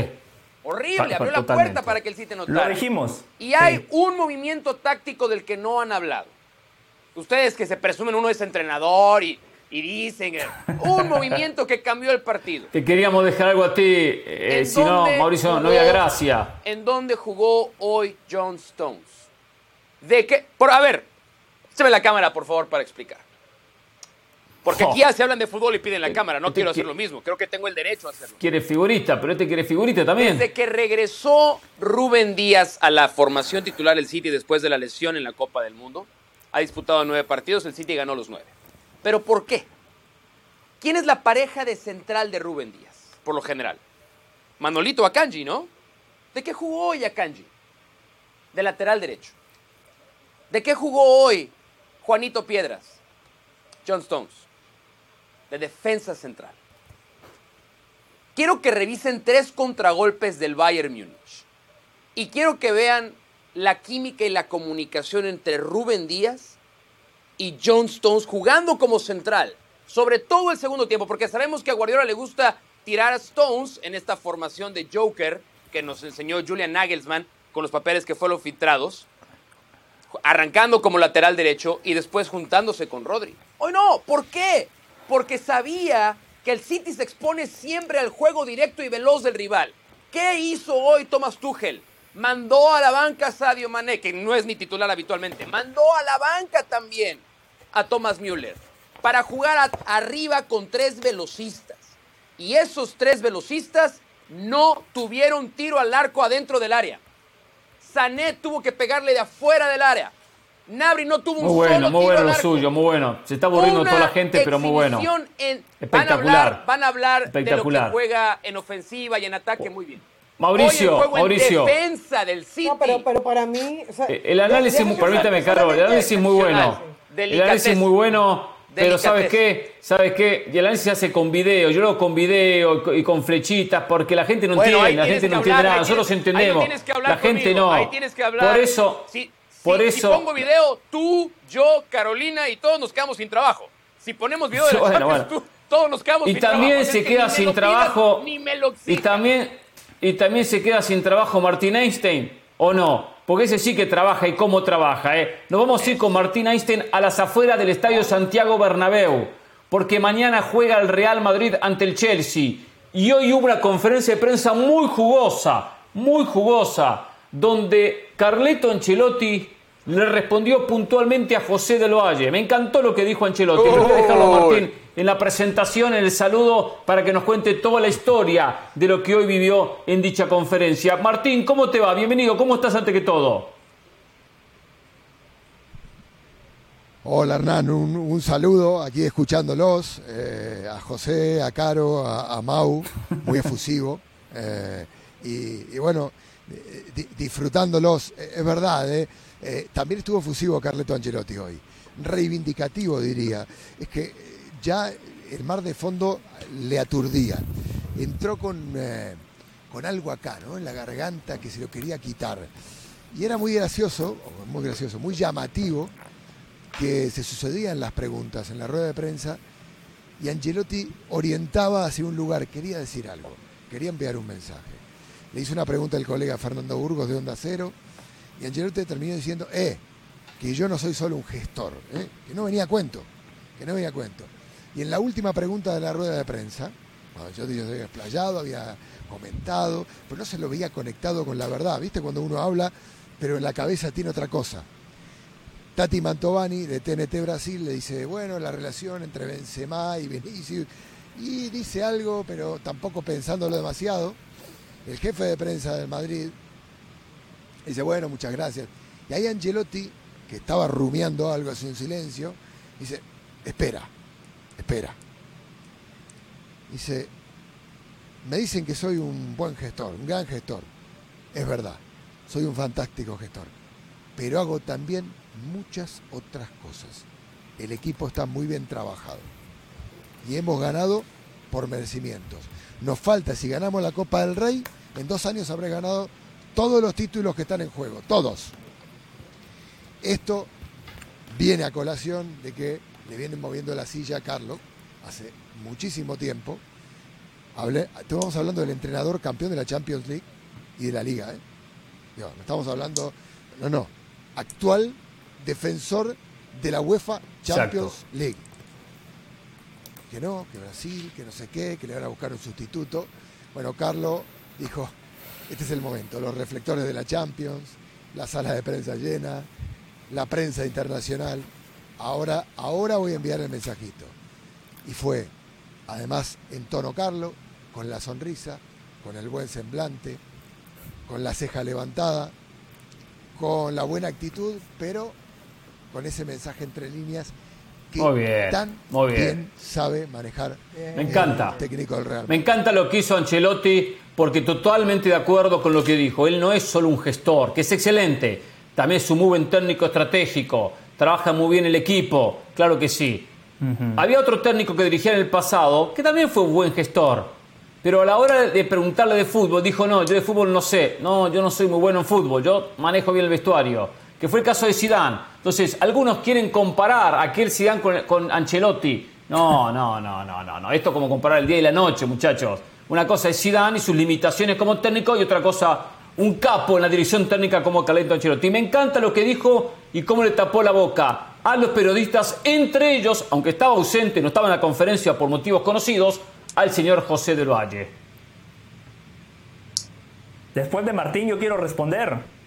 Horrible, abrió la puerta para que el City notara. Lo dijimos. Y hay un movimiento táctico del que no han hablado. Ustedes que se presumen uno es entrenador y, dicen eh, un *laughs* movimiento que cambió el partido. Te queríamos dejar algo a ti, eh, si no, Mauricio, no había gracia. ¿En dónde jugó hoy John Stones? ¿De qué? Por, a ver, se ve la cámara, por favor, para explicar. Porque aquí ya se hablan de fútbol y piden la cámara. No quiero hacer lo mismo. Creo que tengo el derecho a hacerlo. Quiere figurita, pero este quiere figurita también. Desde que regresó Rubén Díaz a la formación titular del City después de la lesión en la Copa del Mundo, ha disputado nueve partidos, el City ganó los nueve. ¿Pero por qué? ¿Quién es la pareja de central de Rubén Díaz, por lo general? Manolito Akanji, ¿no? ¿De qué jugó hoy Akanji? De lateral derecho. ¿De qué jugó hoy Juanito Piedras? John Stones de defensa central. Quiero que revisen tres contragolpes del Bayern Múnich. Y quiero que vean la química y la comunicación entre Rubén Díaz y John Stones jugando como central. Sobre todo el segundo tiempo, porque sabemos que a Guardiola le gusta tirar a Stones en esta formación de Joker que nos enseñó Julian Nagelsmann con los papeles que fueron filtrados. Arrancando como lateral derecho y después juntándose con Rodri. Hoy no, ¿por qué? Porque sabía que el City se expone siempre al juego directo y veloz del rival. ¿Qué hizo hoy Thomas Tuchel? Mandó a la banca a Sadio Mané, que no es ni titular habitualmente. Mandó a la banca también a Thomas Müller para jugar arriba con tres velocistas. Y esos tres velocistas no tuvieron tiro al arco adentro del área. Sané tuvo que pegarle de afuera del área. Nabri no tuvo un muy bueno, muy bueno lo suyo, muy bueno. Se está aburriendo toda la gente, pero muy bueno. Espectacular. Van a hablar, de lo que juega en ofensiva y en ataque muy bien. Mauricio, Hoy el Mauricio. En defensa del City. No, pero, pero para mí. Eh, el análisis, permíteme, Carlos, el análisis es muy bueno. El análisis muy bueno Pero ¿sabes qué? ¿Sabes qué? Y el análisis se hace con video. Yo lo hago con video y con flechitas porque la gente no entiende. La gente no entiende nada. Nosotros entendemos. la gente no. Ahí tienes que hablar. Por eso. Por si, eso. Si pongo video, tú, yo, Carolina y todos nos quedamos sin trabajo. Si ponemos video de *laughs* la Bueno, Champions, bueno. tú, todos nos quedamos Y sin también trabajo. se Es que queda sin pidas, trabajo. ni me lo Y también, y también se queda sin trabajo Martín Einstein, ¿o no? Porque ese sí que trabaja y cómo trabaja, ¿eh? Nos vamos a ir con Martín Einstein a las afueras del Estadio Santiago Bernabéu, porque mañana juega el Real Madrid ante el Chelsea. Y hoy hubo una conferencia de prensa muy jugosa, muy jugosa, donde Carleto Ancelotti le respondió puntualmente a José del Valle. Me encantó lo que dijo Ancelotti. Pero voy a dejarlo a Martín en la presentación, en el saludo, para que nos cuente toda la historia de lo que hoy vivió en dicha conferencia. Martín, ¿cómo te va? Bienvenido. ¿Cómo estás ante que todo? Hola Hernán, un, un saludo aquí escuchándolos, eh, a José, a Caro, a, a Mau, muy efusivo, *laughs* eh, y, y bueno, disfrutándolos, Eh, es verdad, eh, eh, también estuvo efusivo Carleto Ancelotti hoy, reivindicativo diría, es que eh, ya el mar de fondo le aturdía, entró con, eh, con algo acá, ¿no? en la garganta que se lo quería quitar, y era muy gracioso, muy gracioso, muy llamativo, que se sucedían las preguntas en la rueda de prensa y Angelotti orientaba hacia un lugar, quería decir algo, quería enviar un mensaje. Le hizo una pregunta el colega Fernando Burgos de Onda Cero y Angelotti terminó diciendo, eh, que yo no soy solo un gestor, eh, que no venía a cuento, que no venía a cuento. Y en la última pregunta de la rueda de prensa, cuando Angelotti ya había explayado, había comentado, pero no se lo veía conectado con la verdad, ¿viste? Cuando uno habla, pero en la cabeza tiene otra cosa. Tati Mantovani de TNT Brasil le dice, bueno, la relación entre Benzema y Vinicius, y dice algo, pero tampoco pensándolo demasiado. El jefe de prensa del Madrid dice, bueno, muchas gracias. Y ahí Angelotti, que estaba rumiando algo así en silencio, dice, espera, espera. Dice, me dicen que soy un buen gestor, un gran gestor. Es verdad, soy un fantástico gestor. Pero hago también muchas otras cosas. El equipo está muy bien trabajado. Y hemos ganado por merecimientos. Nos falta, si ganamos la Copa del Rey, en dos años habré ganado todos los títulos que están en juego, todos. Esto viene a colación de que le vienen moviendo la silla a Carlos hace muchísimo tiempo. Hablé, estamos hablando del entrenador campeón de la Champions League y de la Liga. ¿eh? Digo, no estamos hablando, no, no, actual defensor de la UEFA Champions Exacto. League. Que no, que Brasil, que no sé qué, que le van a buscar un sustituto. Bueno, Carlos dijo, este es el momento, los reflectores de la Champions, la sala de prensa llena, la prensa internacional. Ahora, ahora voy a enviar el mensajito. Y fue, además, en tono Carlos, con la sonrisa, con el buen semblante, con la ceja levantada, con la buena actitud, pero con ese mensaje entre líneas que Muy bien, tan muy bien. sabe manejar Me encanta. el técnico del Real. Me encanta lo que hizo Ancelotti porque totalmente de acuerdo con lo que dijo. Él no es solo un gestor, que es excelente. También es un muy buen técnico estratégico. Trabaja muy bien el equipo. Claro que sí. Había otro técnico que dirigía en el pasado que también fue un buen gestor. Pero a la hora de preguntarle de fútbol, dijo, no, yo de fútbol no sé. No, yo no soy muy bueno en fútbol. Yo manejo bien el vestuario. Que fue el caso de Zidane. Entonces, algunos quieren comparar aquel Zidane con, con Ancelotti. No, no, no, no, no, no. Esto es como comparar el día y la noche, muchachos. Una cosa es Zidane y sus limitaciones como técnico y otra cosa, un capo en la dirección técnica como Calento Ancelotti. Me encanta lo que dijo y cómo le tapó la boca a los periodistas, entre ellos, aunque estaba ausente, no estaba en la conferencia por motivos conocidos, al señor José del Valle. Después de Martín yo quiero responder.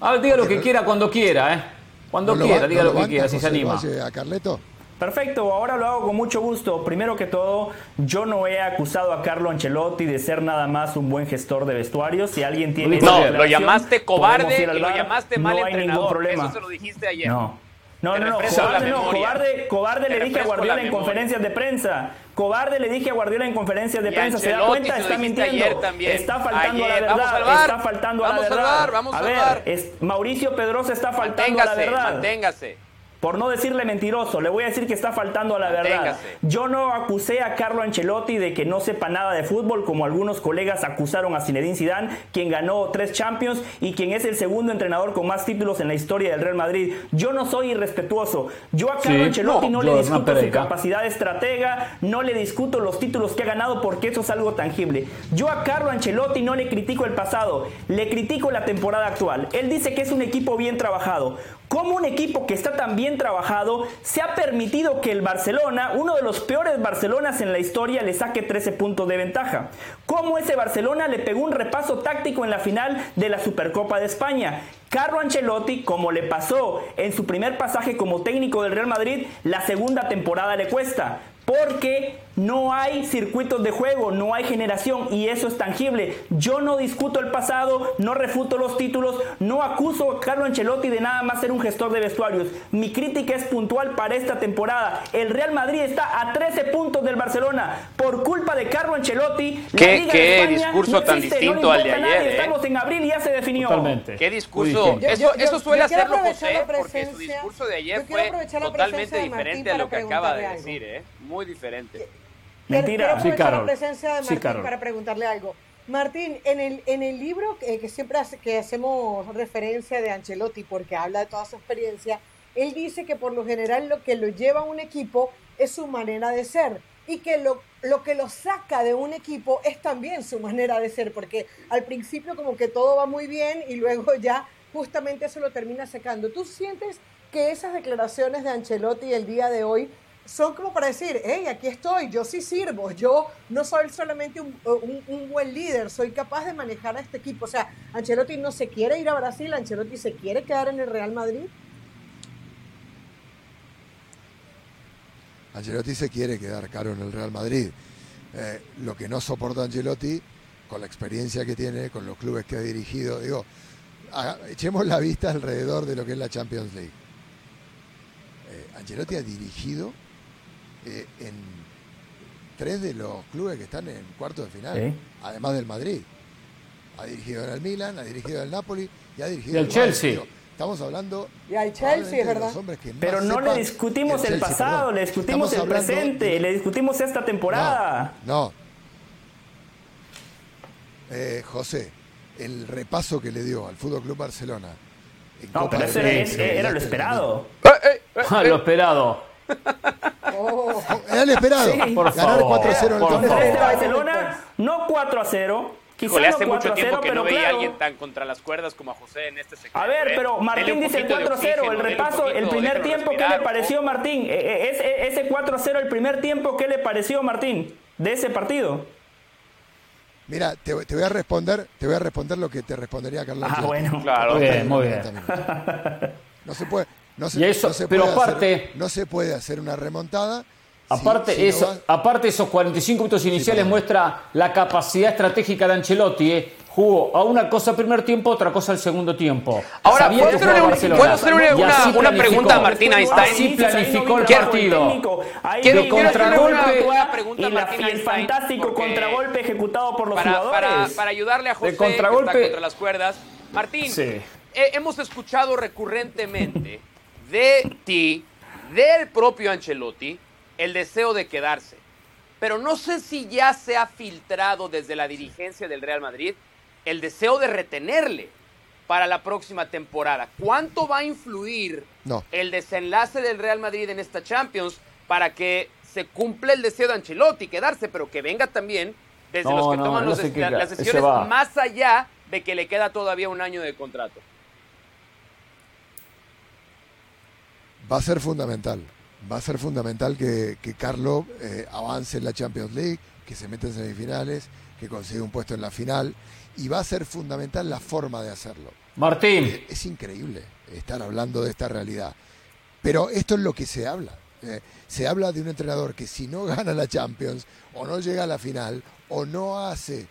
Ah, diga lo que quiera cuando quiera, ¿eh? Cuando ¿No lo quiera, ba- diga no lo que banca quiera, si se anima. A Carleto? Perfecto, ahora lo hago con mucho gusto. Primero que todo, yo no he acusado a Carlo Ancelotti de ser nada más un buen gestor de vestuarios. Si alguien tiene No, esa lo llamaste cobarde y lo llamaste mal no hay entrenador. ningún problema. Eso se lo dijiste ayer. No. No, no, no, cobarde, no, cobarde, cobarde le dije a Guardiola la en conferencias de prensa. Cobarde le dije a Guardiola en conferencias de Y prensa. ¿Se da cuenta? Está mintiendo. Está faltando a la verdad. Vamos. Está faltando a Vamos la verdad. Vamos a al ver, VAR. es- Mauricio Pedrosa está faltando a la verdad. manténgase. Por no decirle mentiroso, le voy a decir que está faltando a la verdad. Yo no acusé a Carlo Ancelotti de que no sepa nada de fútbol, como algunos colegas acusaron a Zinedine Zidane, quien ganó tres Champions y quien es el segundo entrenador con más títulos en la historia del Real Madrid. Yo no soy irrespetuoso. Yo a Carlo Sí, Ancelotti no, no, le discuto su capacidad de estratega, no le discuto los títulos que ha ganado porque eso es algo tangible. Yo a Carlo Ancelotti no le critico el pasado, le critico la temporada actual. Él dice que es un equipo bien trabajado. ¿Cómo un equipo que está tan bien trabajado se ha permitido que el Barcelona, uno de los peores Barcelonas en la historia, le saque 13 puntos de ventaja? ¿Cómo ese Barcelona le pegó un repaso táctico en la final de la Supercopa de España? Carlo Ancelotti, como le pasó en su primer pasaje como técnico del Real Madrid, la segunda temporada le cuesta. Porque no hay circuitos de juego, no hay generación y eso es tangible. Yo no discuto el pasado, no refuto los títulos, no acuso a Carlo Ancelotti de nada más ser un gestor de vestuarios. Mi crítica es puntual para esta temporada. El Real Madrid está a 13 puntos del Barcelona por culpa de Carlo Ancelotti. la ¿Qué- Liga qué de España discurso no tan existe, distinto no al de nadie. ayer, ¿eh? Estamos en abril y ya se definió. Totalmente. ¿Qué discurso? Eso, Yo- yo- eso suele hacerlo la José, porque su presencia- discurso de ayer fue la totalmente de diferente a lo que acaba de decir, ¿eh? Muy diferente. Mentira. Quiero Sí, Carol. la presencia de Sí, Martín Carol. para preguntarle algo. Martín, en el, en el libro que, que siempre hace- que hacemos referencia de Ancelotti, porque habla de toda su experiencia, él dice que por lo general lo que lo lleva a un equipo es su manera de ser y que lo, lo que lo saca de un equipo es también su manera de ser, porque al principio como que todo va muy bien y luego ya justamente eso lo termina secando. ¿Tú sientes que esas declaraciones de Ancelotti el día de hoy son como para decir, hey, aquí estoy, yo sí sirvo, yo no soy solamente un, un- buen líder, soy capaz de manejar a este equipo. O sea, Ancelotti no se quiere ir a Brasil, Ancelotti se quiere quedar en el Real Madrid. Ancelotti se quiere quedar caro en el Real Madrid. Eh, lo que no soporta Ancelotti, con la experiencia que tiene, con los clubes que ha dirigido, digo, echemos la vista alrededor de lo que es la Champions League. Eh, Ancelotti ha dirigido eh, en tres de los clubes que están en cuartos de final, Sí. además del Madrid. Ha dirigido en el Milan, ha dirigido en el Napoli y ha dirigido Bayern. Chelsea. Estamos hablando Y al Chelsea, es de verdad. los hombres que más Pero no le discutimos el Chelsea, pasado, perdón. le discutimos Estamos el presente, de- le discutimos esta temporada. No. Eh, José, el repaso que le dio al Fútbol Club Barcelona. en No, Copa pero eso era, que era- era lo olvidaste esperado. Ah, lo esperado. Oh, Era el esperado. Sí. Por Ganar favor, 4-0 en el. Este Barcelona, no 4 a 0. Quizá Híjole, hace no mucho 4 a 0, tiempo que pero no veía a claro. alguien tan contra las cuerdas como a José en este sector. A ver, ¿eh? pero Martín dice el poquito de 4 a 0, el repaso, el poquito, primer déjalo tiempo, ¿qué respirar, le pareció. Martín? Eh, eh, Ese, ese 4 a 0, el primer tiempo, ¿qué le pareció, Martín, de ese partido? Mira, te, te voy a responder, te voy a responder lo que te respondería Carlos. Ah, bueno. Claro. Muy bien, muy bien. 90 minutos. No se puede, no se, Y eso- no se pero puede aparte- hacer, no se puede hacer una remontada. si- Aparte, si no eso, vas- aparte esos 45 minutos iniciales muestra la capacidad estratégica de Ancelotti. eh. Jugó a una cosa al primer tiempo, otra cosa al segundo tiempo. Ahora, ¿puedo que hacerle un- puedo una- una pregunta a Martín Einstein? Así planificó el partido. Hacerle contragolpe. y, la- el fantástico contragolpe ejecutado por los para, jugadores. para ayudarle a José, De contragolpe. que está contra las cuerdas. Martín, Sí. eh, hemos escuchado recurrentemente de ti, del propio Ancelotti, el deseo de quedarse. Pero no sé si ya se ha filtrado desde la dirigencia del Real Madrid el deseo de retenerle para la próxima temporada. ¿Cuánto va a influir No. el desenlace del Real Madrid en esta Champions para que se cumpla el deseo de Ancelotti, quedarse, pero que venga también desde No, los que no, toman los las decisiones más allá de que le queda todavía un año de contrato? Va a ser fundamental. Va a ser fundamental que, que Carlo eh, avance en la Champions League, que se meta en semifinales, que consiga un puesto en la final. Y va a ser fundamental la forma de hacerlo. Martín, Es increíble estar hablando de esta realidad. Pero esto es lo que se habla. Eh, se habla de un entrenador que si no *laughs* gana la Champions o no llega a la final o no hace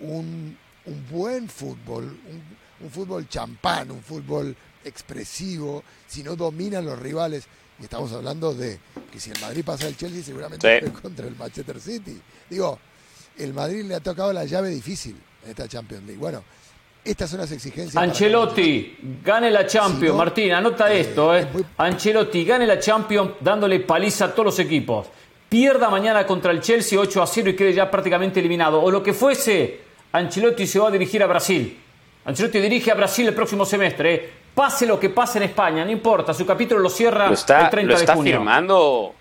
un, un buen fútbol, un, un fútbol champán, un fútbol expresivo, si no dominan los rivales. Y estamos hablando de que si el Madrid pasa al Chelsea seguramente Sí. contra el Manchester City. Digo, el Madrid le ha tocado la llave difícil en esta Champions League. Bueno, estas son las exigencias. Ancelotti, gane la Champions. Martín, anota esto. Eh. Ancelotti, gane la Champions dándole paliza a todos los equipos. Pierda mañana contra el Chelsea 8 a 0 y quede ya prácticamente eliminado. O lo que fuese, Ancelotti se va a dirigir a Brasil. Ancelotti dirige a Brasil el próximo semestre. Eh. Pase lo que pase en España, no importa. Su capítulo lo cierra el 30 lo está de junio. firmando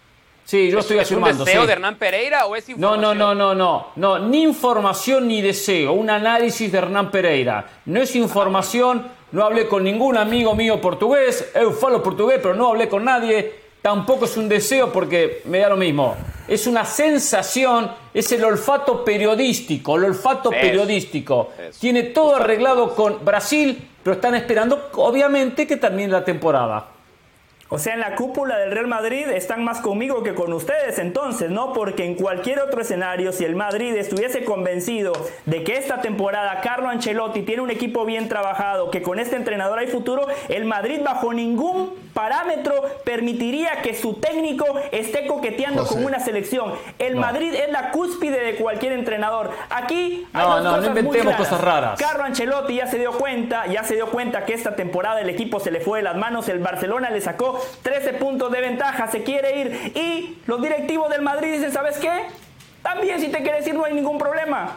Sí, yo estoy afirmando. ¿Es un deseo sí. de Hernán Pereira o es No, información? no, no, no, no, no, ni información ni deseo, un análisis de Hernán Pereira. No es información, no hablé con ningún amigo mío portugués, eu falo portugués, pero no hablé con nadie. Tampoco es un deseo porque me da lo mismo. Es una sensación, es el olfato periodístico, el olfato periodístico. Tiene todo arreglado con Brasil, pero están esperando, obviamente, que termine la temporada. O sea, en la cúpula del Real Madrid están más conmigo que con ustedes entonces, ¿no? Porque en cualquier otro escenario, si el Madrid estuviese convencido de que esta temporada Carlo Ancelotti tiene un equipo bien trabajado, que con este entrenador hay futuro, el Madrid bajo ningún parámetro permitiría que su técnico esté coqueteando José. con una selección. El No. Madrid es la cúspide de cualquier entrenador. Aquí hay No, dos no, no cosas inventemos cosas raras. Carlo Ancelotti ya se dio cuenta, ya se dio cuenta que esta temporada el equipo se le fue de las manos, el Barcelona le sacó 13 puntos de ventaja, se quiere ir y los directivos del Madrid dicen, ¿sabes qué? También si te quieres ir no hay ningún problema.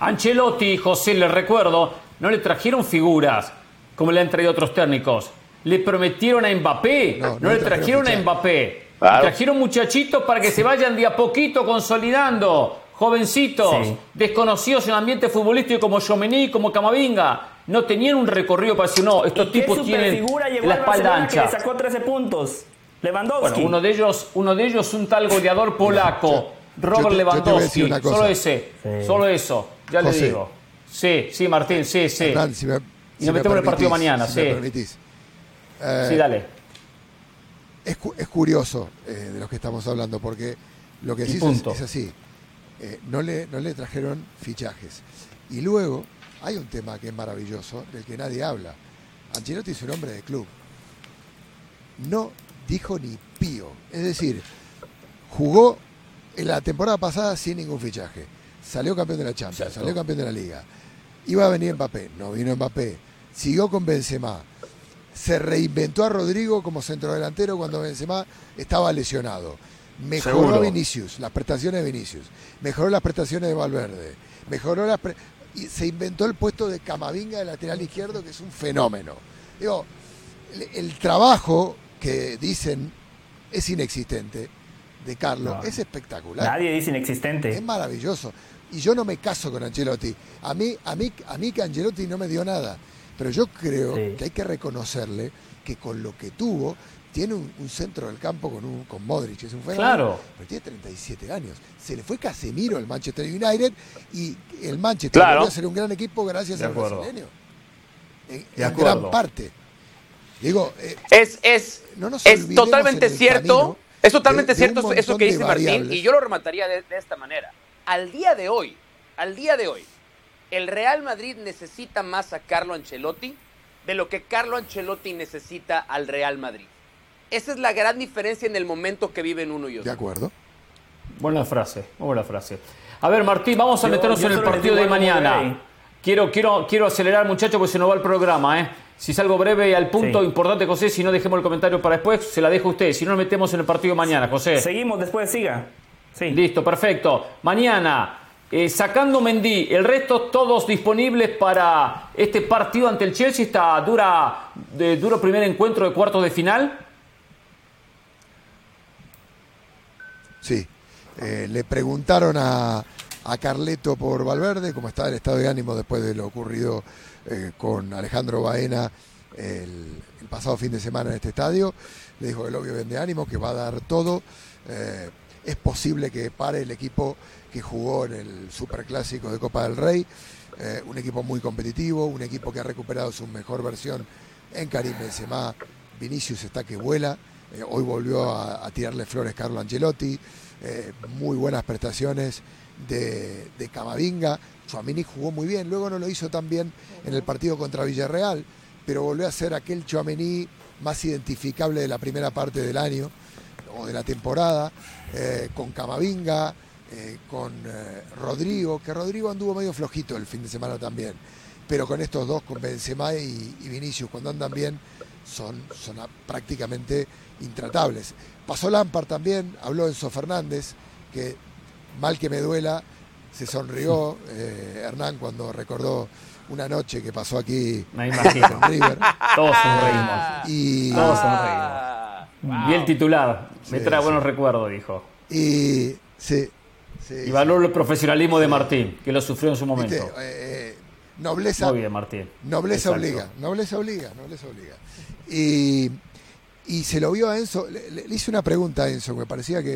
Ancelotti, José, le recuerdo, no le trajeron figuras como le han traído otros técnicos. Le prometieron a Mbappé, no, no le le trajeron a. Mbappé. Claro. Le trajeron muchachitos para que se vayan de a poquito consolidando, jovencitos, Sí. desconocidos en el ambiente futbolístico como Jomení, como Camavinga. No tenían un recorrido para decir, no, estos ¿Y qué tipos tienen la al espalda Barcelona que le ancha. sacó 13 puntos? Lewandowski. Bueno, uno de ellos, uno de ellos un tal goleador polaco, yo- yo Robert yo te voy a Lewandowski. decir una cosa. Solo ese, Sí. solo eso, ya José. le digo. Sí, sí, Martín, sí, sí. Hernán, si me, Y si nos me metemos en el partido mañana, si sí. me permitís. Eh, Sí, dale. es, es curioso eh, de lo que estamos hablando, porque lo que decís es, es así. Eh, no, le, no le trajeron fichajes. Y luego hay un tema que es maravilloso, del que nadie habla. Ancelotti es un hombre de club. No dijo ni pío. Es decir, jugó en la temporada pasada sin ningún fichaje. Salió campeón de la Champions, Exacto. salió campeón de la Liga. Iba a venir Mbappé, no vino Mbappé. Siguió con Benzema. Se reinventó a Rodrigo como centrodelantero cuando Benzema estaba lesionado. Mejoró Seguro. a Vinicius, las prestaciones de Vinicius. Mejoró las prestaciones de Valverde. Mejoró las pre- y se inventó el puesto de Camavinga de lateral izquierdo, que es un fenómeno. Digo, el, el trabajo que dicen es inexistente de Carlos No. es espectacular. Nadie dice Es inexistente. maravilloso. Y yo no me caso con Ancelotti. A mí, a mí, a mí que Ancelotti no me dio nada. Pero yo creo Sí. que hay que reconocerle que con lo que tuvo, tiene un, un centro del campo con, un, con Modric, es un fenómeno. Claro. Pero tiene 37 años. Se le fue Casemiro al Manchester United y el Manchester Claro. volvió a ser un gran equipo gracias De al acuerdo. brasileño. En, De en gran parte. Digo, eh, Es, es, no nos es totalmente cierto, es totalmente de- de un cierto eso que dice Martín, y yo lo remataría de, de esta manera. Al día de hoy, al día de hoy, el Real Madrid necesita más a Carlo Ancelotti de lo que Carlo Ancelotti necesita al Real Madrid. Esa es la gran diferencia en el momento que viven uno y de otro. acuerdo. Buena frase, muy buena frase. A ver, Martín, vamos a Yo- meternos yo en el partido de mañana. Quiero, quiero, quiero acelerar, muchachos, porque se nos va el programa, ¿eh? Si salgo breve y al punto, Sí. importante, José, si no dejemos el comentario para después, se la dejo a usted. Si no, nos metemos en el partido de mañana, José. Seguimos después, siga. Sí. Listo, perfecto. Mañana, eh, sacando Mendy, el resto todos disponibles para este partido ante el Chelsea, esta dura, de, duro primer encuentro de cuartos de final. Sí. Eh, le preguntaron a, a Carleto por Valverde, cómo estaba el estado de ánimo después de lo ocurrido eh, con Alejandro Baena el, pasado fin de semana en este estadio. Le dijo que el obvio vende ánimo, que va a dar todo. Eh, es posible que pare el equipo que jugó en el Superclásico de Copa del Rey. Un equipo muy competitivo, un equipo que ha recuperado su mejor versión en Karim Benzema. Vinicius está que vuela. Eh, hoy volvió a, tirarle flores Carlo Ancelotti. Eh, muy buenas prestaciones de, de Camavinga. Chuamini jugó muy bien, luego no lo hizo tan bien en el partido contra Villarreal, pero volvió a ser aquel Chuamini más identificable de la primera parte del año o de la temporada, eh, con Camavinga, con Rodrigo, que Rodrigo anduvo medio flojito el fin de semana también. pero con estos dos, con Benzema y, y Vinicius, cuando andan bien, son, son prácticamente intratables. Pasó Lampard también, habló Enzo Fernández, que mal que me duela, se sonrió *laughs* eh, Hernán cuando recordó una noche que pasó aquí me imagino. River. *laughs* Todos sonreímos. Y, Todos sonreímos. Vi el titular, me Sí, trae sí. buenos recuerdos, dijo. y sí, sí, Y valoro el profesionalismo de Martín, que lo sufrió en su momento. Viste, eh, nobleza, Muy bien, Martín. Nobleza Exacto. obliga, nobleza obliga, nobleza obliga. Y, se lo vio a Enzo, le, hice una pregunta a Enzo, me parecía que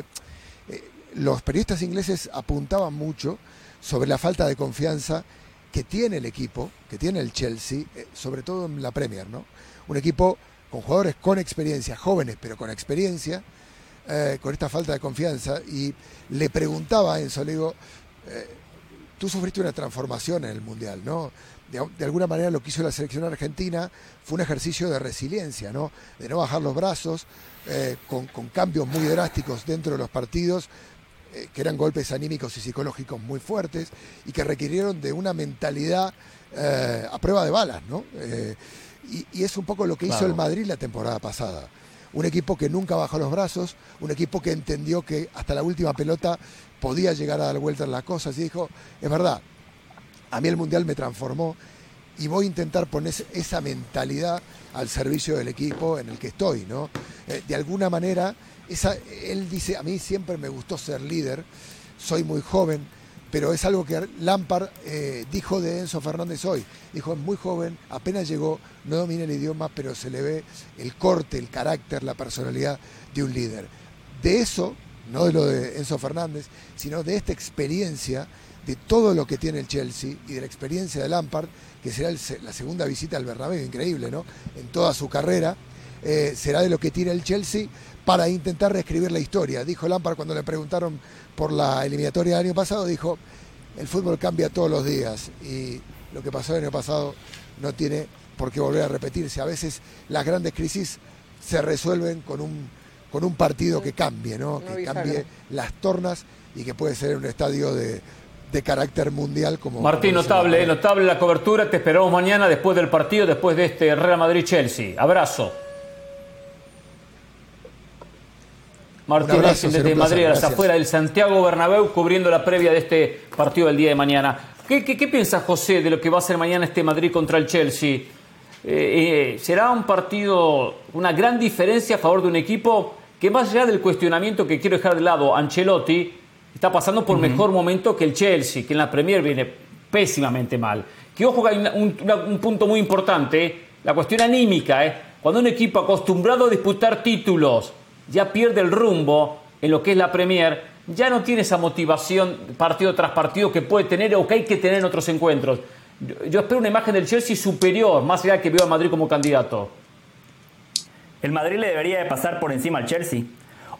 eh, los periodistas ingleses apuntaban mucho sobre la falta de confianza que tiene el equipo, que tiene el Chelsea, eh, sobre todo en la Premier, ¿no? Un equipo con jugadores con experiencia, jóvenes, pero con experiencia, eh, con esta falta de confianza. Y le preguntaba a Enzo, le digo, tú sufriste una transformación en el Mundial, ¿no? De, de alguna manera lo que hizo la selección argentina fue un ejercicio de resiliencia, ¿no? De no bajar los brazos, eh, con, con cambios muy drásticos dentro de los partidos, eh, que eran golpes anímicos y psicológicos muy fuertes y que requirieron de una mentalidad eh, a prueba de balas, ¿no? Y, y es un poco lo que hizo el Madrid la temporada pasada. Un equipo que nunca bajó los brazos, un equipo que entendió que hasta la última pelota podía llegar a dar vueltas las cosas y dijo, es verdad, a mí el Mundial me transformó y voy a intentar poner esa mentalidad al servicio del equipo en el que estoy, ¿no? Eh, de alguna manera, él dice, a mí siempre me gustó ser líder, soy muy joven, pero es algo que Lampard eh, dijo de Enzo Fernández hoy. Dijo, es muy joven, apenas llegó, no domina el idioma, pero se le ve el corte, el carácter, la personalidad de un líder. De eso, no de lo de Enzo Fernández, sino de esta experiencia, de todo lo que tiene el Chelsea y de la experiencia de Lampard, que será el la segunda visita al Bernabéu, increíble, ¿no? En toda su carrera, eh, será de lo que tiene el Chelsea para intentar reescribir la historia. Dijo Lampard cuando le preguntaron por la eliminatoria del año pasado, dijo, el fútbol cambia todos los días y lo que pasó el año pasado no tiene por qué volver a repetirse. A veces las grandes crisis se resuelven con un, con un partido que cambie, ¿no? Que cambie las tornas y que puede ser un estadio de, de carácter mundial como... Martín, notable, eh, notable la cobertura. Te esperamos mañana después del partido, después de este Real Madrid-Chelsea. Abrazo. Martín abrazo, desde Madrid, a las gracias. afueras del Santiago Bernabéu, cubriendo la previa de este partido del día de mañana. ¿Qué, qué, qué piensa José de lo que va a ser mañana este Madrid contra el Chelsea? Eh, eh, ¿Será un partido, una gran diferencia a favor de un equipo que más allá del cuestionamiento que quiero dejar de lado, Ancelotti está pasando por mejor momento que el Chelsea, que en la Premier viene pésimamente mal. Que ojo que hay un, punto muy importante, eh, la cuestión anímica. eh. Cuando un equipo acostumbrado a disputar títulos ya pierde el rumbo en lo que es la Premier, ya no tiene esa motivación partido tras partido que puede tener o que hay que tener en otros encuentros. Yo, yo espero una imagen del Chelsea superior, más allá de que veo a Madrid como candidato. El Madrid le debería de pasar por encima al Chelsea.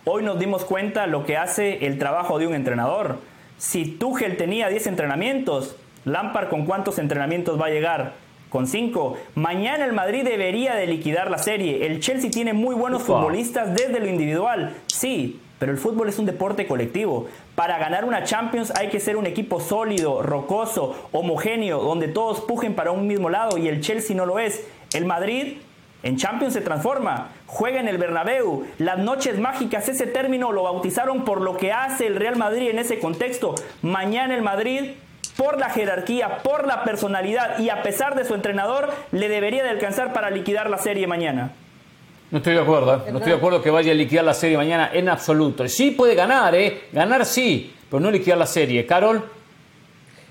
Hoy nos dimos cuenta lo que hace el trabajo de un entrenador. Si Tuchel tenía 10 entrenamientos, Lampard con cuántos entrenamientos va a llegar? Con 5. Mañana el Madrid debería de liquidar la serie. El Chelsea tiene muy buenos Ufa. futbolistas desde lo individual. Sí, pero el fútbol es un deporte colectivo. Para ganar una Champions hay que ser un equipo sólido, rocoso, homogéneo, donde todos pujen para un mismo lado y el Chelsea no lo es. El Madrid en Champions se transforma, juega en el Bernabéu. Las noches mágicas, ese término lo bautizaron por lo que hace el Real Madrid en ese contexto. Mañana el Madrid, por la jerarquía, por la personalidad y a pesar de su entrenador, le debería de alcanzar para liquidar la serie mañana. No estoy de acuerdo, ¿eh? no estoy de acuerdo que vaya a liquidar la serie mañana en absoluto. Sí puede ganar, ¿eh? Ganar sí, pero no liquidar la serie. Carol,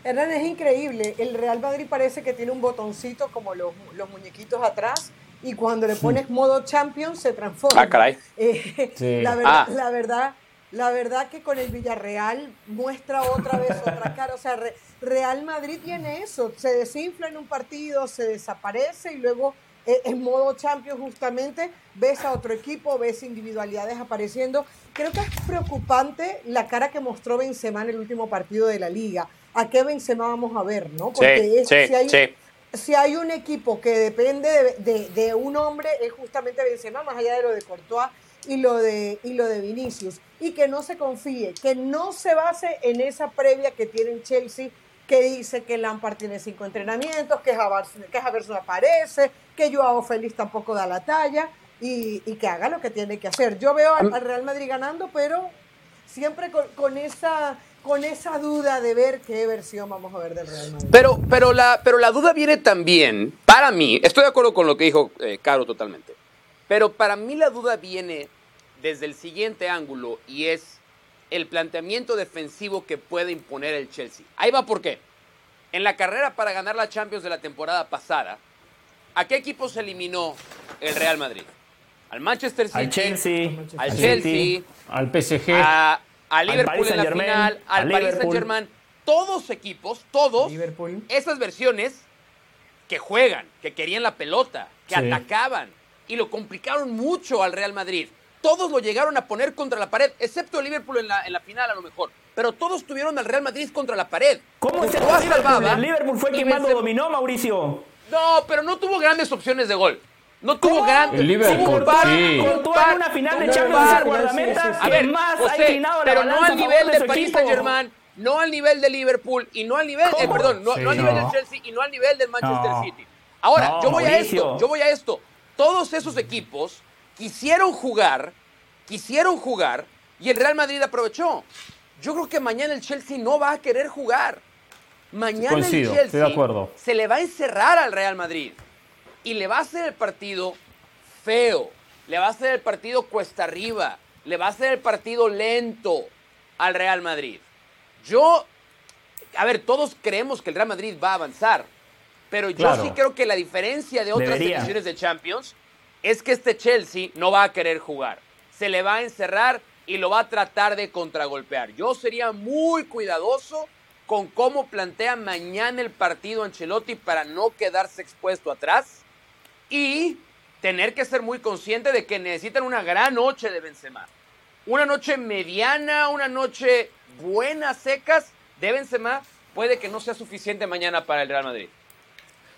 Hernán, es increíble. El Real Madrid parece que tiene un botoncito como los, los muñequitos atrás y cuando le pones modo Champions se transforma. Ah, caray. Eh, Sí. *laughs* la, verdad, Ah. la verdad, la verdad que con el Villarreal muestra otra vez otra cara. O sea, Re- Real Madrid tiene eso. Se desinfla en un partido, se desaparece y luego eh, en modo Champions justamente ves a otro equipo, ves individualidades apareciendo. Creo que es preocupante la cara que mostró Benzema en el último partido de la liga. ¿A qué Benzema vamos a ver, no? Sí, es- sí, si hay, sí. Si hay un equipo que depende de, de- de un hombre, es justamente Benzema, más allá de lo de Courtois y lo de, y lo de Vinicius. Y que no se confíe, que no se base en esa previa que tiene el Chelsea que dice que Lampard tiene cinco entrenamientos, que Havertz, que aparece, que Joao Félix tampoco da la talla y, y que haga lo que tiene que hacer. Yo veo al, al Real Madrid ganando, pero siempre con, con esa con esa duda de ver qué versión vamos a ver del Real Madrid. Pero, pero, la, pero la duda viene también, para mí, estoy de acuerdo con lo que dijo eh, Caro totalmente, pero para mí la duda viene desde el siguiente ángulo y es el planteamiento defensivo que puede imponer el Chelsea. Ahí va por qué. En la carrera para ganar la Champions de la temporada pasada, ¿a qué equipo se eliminó el Real Madrid? Al Manchester City, Al Chelsea, al al Chelsea, al PSG, a Al Liverpool en la final, al Paris Liverpool. Saint Germain, todos equipos, todos, esas versiones que juegan, que querían la pelota, que Sí. atacaban y lo complicaron mucho al Real Madrid. Todos lo llegaron a poner contra la pared, excepto el Liverpool en la, en la final a lo mejor. Pero todos tuvieron al Real Madrid contra la pared. ¿Cómo Liverpool? salvaba El Liverpool fue quien más lo dominó, Mauricio. No, pero no tuvo grandes opciones de gol. No tuvo grandes. El Liverpool, sí. En una final de Champions guardameta A ver, más ha José, pero no al nivel de Paris. Saint Germain, no al nivel de Liverpool y no al nivel, eh, perdón, no, Sí. no al nivel No. del Chelsea y no al nivel del Manchester No. City. Ahora, No, yo voy a esto, yo voy a esto. Todos esos equipos quisieron jugar, quisieron jugar y el Real Madrid aprovechó. Yo creo que mañana el Chelsea no va a querer jugar. Mañana Coincido, el Chelsea estoy de acuerdo. se le va a encerrar al Real Madrid y le va a hacer el partido feo, le va a hacer el partido cuesta arriba, le va a hacer el partido lento al Real Madrid. Yo, a ver, todos creemos que el Real Madrid va a avanzar, pero yo Claro. sí creo que la diferencia de otras Debería. ediciones de Champions es que este Chelsea no va a querer jugar. Se le va a encerrar y lo va a tratar de contragolpear. Yo sería muy cuidadoso con cómo plantea mañana el partido Ancelotti para no quedarse expuesto atrás y tener que ser muy consciente de que necesitan una gran noche de Benzema. Una noche mediana, una noche buena, secas de Benzema, puede que no sea suficiente mañana para el Real Madrid.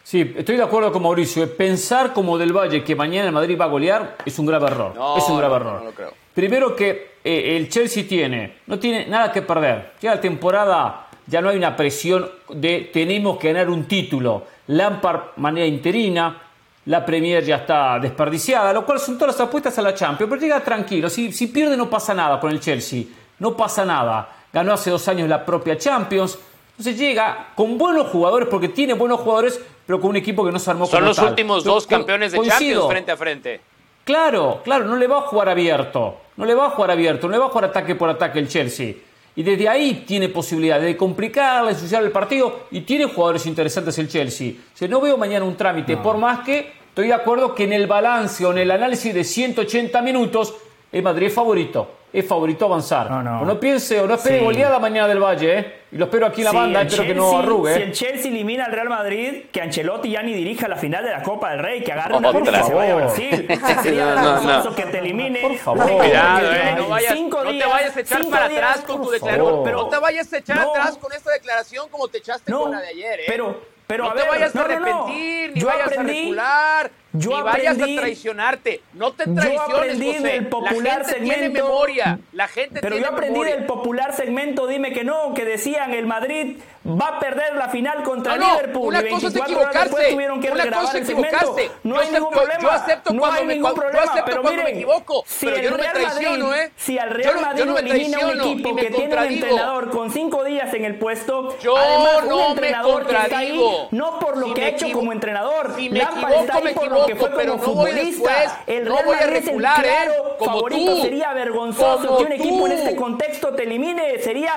Sí, estoy de acuerdo con Mauricio. Pensar como del Valle que mañana el Madrid va a golear es un grave error. No, es un grave no, error. no lo creo. Primero que eh, el Chelsea tiene, no tiene nada que perder. Ya la temporada ya no hay una presión de tenemos que ganar un título. Lampard manera interina, la Premier ya está desperdiciada, lo cual son todas las apuestas a la Champions. Pero llega tranquilo, si, si pierde no pasa nada con el Chelsea, no pasa nada. Ganó hace dos años la propia Champions. Entonces llega con buenos jugadores, porque tiene buenos jugadores, pero con un equipo que no se armó Son como los tal. últimos Pero dos campeones de coincido. Champions frente a frente. Claro, claro, no le va a jugar abierto. No le va a jugar abierto, no le va a jugar ataque por ataque el Chelsea. Y desde ahí tiene posibilidad de complicarle, ensuciar el partido y tiene jugadores interesantes el Chelsea. O sea, no veo mañana un trámite, por más que estoy de acuerdo que en el balance o en el análisis de 180 minutos el Madrid es favorito. Es favorito avanzar. No, no. O no piense o no espere Sí. goleada mañana del Valle, ¿eh? Y lo espero aquí en la Si banda, espero que no Chelsea- arrugue. Si ¿eh? el Chelsea elimina al Real Madrid, que Ancelotti ya ni dirija la final de la Copa del Rey, que agarre una copa y se vaya a Brasil. *laughs* Sería No, no, vergonzoso no. que te elimine. Por favor. Cuidado, eh, no, vayas, cinco no te días- vayas a echar para días, atrás con tu declaración. favor. No te vayas a echar No. atrás con esta declaración como te echaste No, con la de ayer, ¿eh? pero, pero no a te ver, vayas no, a no, no. arrepentir, ni Yo vayas aprendí- a recular, yo ni vayas aprendí- a traicionarte. No te yo traiciones, aprendí José. del popular la gente tiene segmento- memoria. La gente Pero tiene yo aprendí memoria. del popular segmento Dime que no, que decían el Madrid va a perder la final contra No, no, Liverpool. una y cosa es 24 horas después equivocarse. tuvieron que Una cosa el es segmento. equivocarse. No Yo hay ningún acepto- problema. yo acepto no cuando hay me- ningún yo problema. acepto pero cuando me miren, equivoco, si pero el yo no me Real traiciono, Madrid- ¿eh? Si al Yo Real no- yo Madrid no me elimina un equipo me que tiene un contradigo. entrenador con cinco días en el puesto, Yo además un no me entrenador que está ahí, contradigo. no por lo Si que me ha hecho como entrenador. Si me equivoco, me por que fue pero como no voy futbolista. después, el no Real voy a Madrid es el ¿eh? claro Como favorito. tú. Sería vergonzoso que un equipo en este contexto te elimine. Sería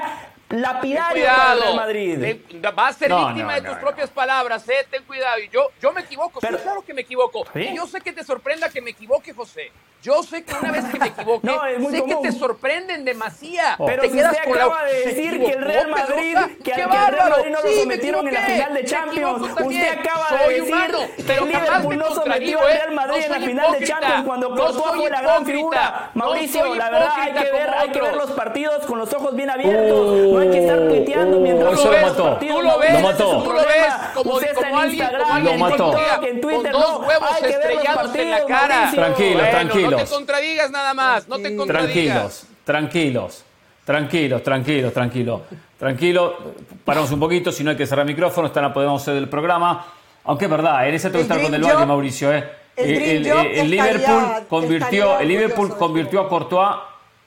lapidario para el. Real Madrid. Ten- vas a ser No, víctima no, de no, tus no. propias palabras, ¿eh? Ten cuidado. Y yo, yo me equivoco, Pero- sí, claro que me equivoco. ¿Sí? Y yo sé que te sorprenda que me equivoque, José. Yo sé que una vez que me equivoque, *laughs* No, es muy sé común. que te sorprenden demasiado. Pero te si quedas usted con la- acaba de ¿Se decir que el Real Madrid, que, ¡Qué al que el Real! Madrid no lo Sí, sometieron en la final de Champions. Usted acaba Soy de decir humano, que el Liverpool no sometió al. Real Madrid No en la final de. Champions cuando Courtois fue la gran figura. Mauricio, la verdad hay que ver, como hay que ver otros. los partidos con los ojos bien abiertos. No hay que estar tuiteando mientras eso lo mató. Tú lo ves, Lo mató. Tú lo ves como, Usted está como en alguien, como Instagram, Lo mató. En Twitter. con dos no, huevos hay que ver los estrellados en la cara. Mauricio. Tranquilo, Bueno, tranquilos. No te contradigas nada más, no te contradigas. Tranquilos, tranquilos. Tranquilos, tranquilos, tranquilos. Tranquilo, paramos un poquito, si no hay que cerrar el micrófono, esta no podemos hacer el programa. Aunque es verdad, en ese tengo que estar con el Valle, Mauricio. ¿eh? El, el, Liverpool convirtió, el Liverpool convirtió a Courtois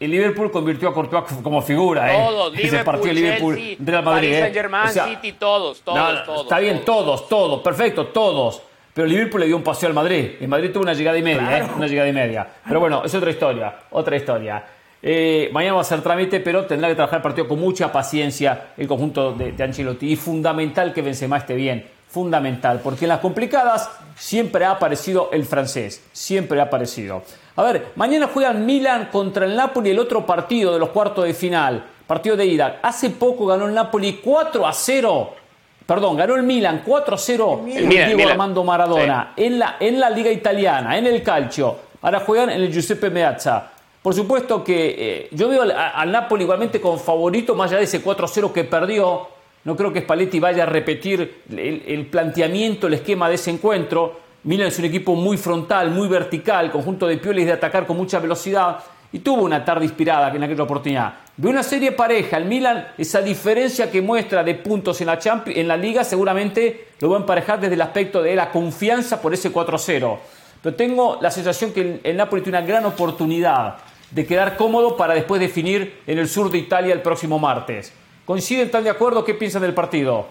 el Liverpool convirtió a Courtois como figura, ¿eh? Todos, Liverpool, partido Liverpool, Chelsea, Real Madrid, Paris Saint Germain, o sea, City, todos, todos, no, todos. Está bien, todos, todos, perfecto, todos. Pero Liverpool le dio un paseo al Madrid. El Madrid tuvo una llegada y media, ¿eh? Una llegada y media. Pero bueno, es otra historia, otra historia. Eh, mañana va a ser trámite, pero tendrá que trabajar el partido con mucha paciencia el conjunto de, de Ancelotti. Y fundamental que Benzema esté bien fundamental, porque en las complicadas siempre ha aparecido el francés, siempre ha aparecido. A ver, mañana juegan Milan contra el Napoli el otro partido de los cuartos de final, partido de ida. Hace poco ganó el Napoli 4 a 0. Perdón, ganó el Milan 4 a 0 el Diego Armando Maradona en, la, en la Liga Italiana, en el calcio. Ahora juegan en el Giuseppe Meazza. Por supuesto que eh, yo veo al, Napoli igualmente con favorito, más allá de ese 4 a 0 que perdió no creo que Spalletti vaya a repetir el, planteamiento, el esquema de ese encuentro. Milan es un equipo muy frontal, muy vertical, conjunto de pioles de atacar con mucha velocidad y tuvo una tarde inspirada en aquella oportunidad. De una serie pareja, el Milan, esa diferencia que muestra de puntos en la, en la liga, seguramente lo va a emparejar desde el aspecto de la confianza por ese 4-0. Pero tengo la sensación que el Napoli tiene una gran oportunidad de quedar cómodo para después definir en el sur de Italia el próximo martes. ¿Coinciden, están de acuerdo? ¿Qué piensan del partido?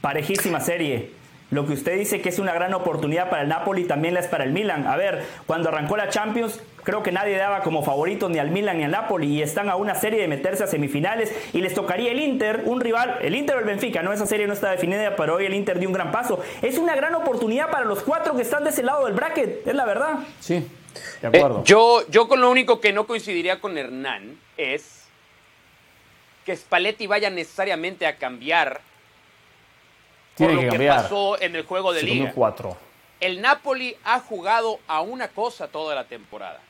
Parejísima serie. Lo que usted dice que es una gran oportunidad para el Napoli también la es para el Milan. A ver, cuando arrancó la Champions, creo que nadie daba como favorito ni al Milan ni al Napoli y están a una serie de meterse a semifinales y les tocaría el Inter, un rival, el Inter o el Benfica, no esa serie no está definida, pero hoy el Inter dio un gran paso. Es una gran oportunidad para los cuatro que están de ese lado del bracket, es la verdad. Sí, de acuerdo. Eh, yo, yo con lo único que no coincidiría con Hernán es que Spalletti vaya necesariamente a cambiar Tiene lo que, pasó en el juego de liga. El Napoli ha jugado a una cosa toda la temporada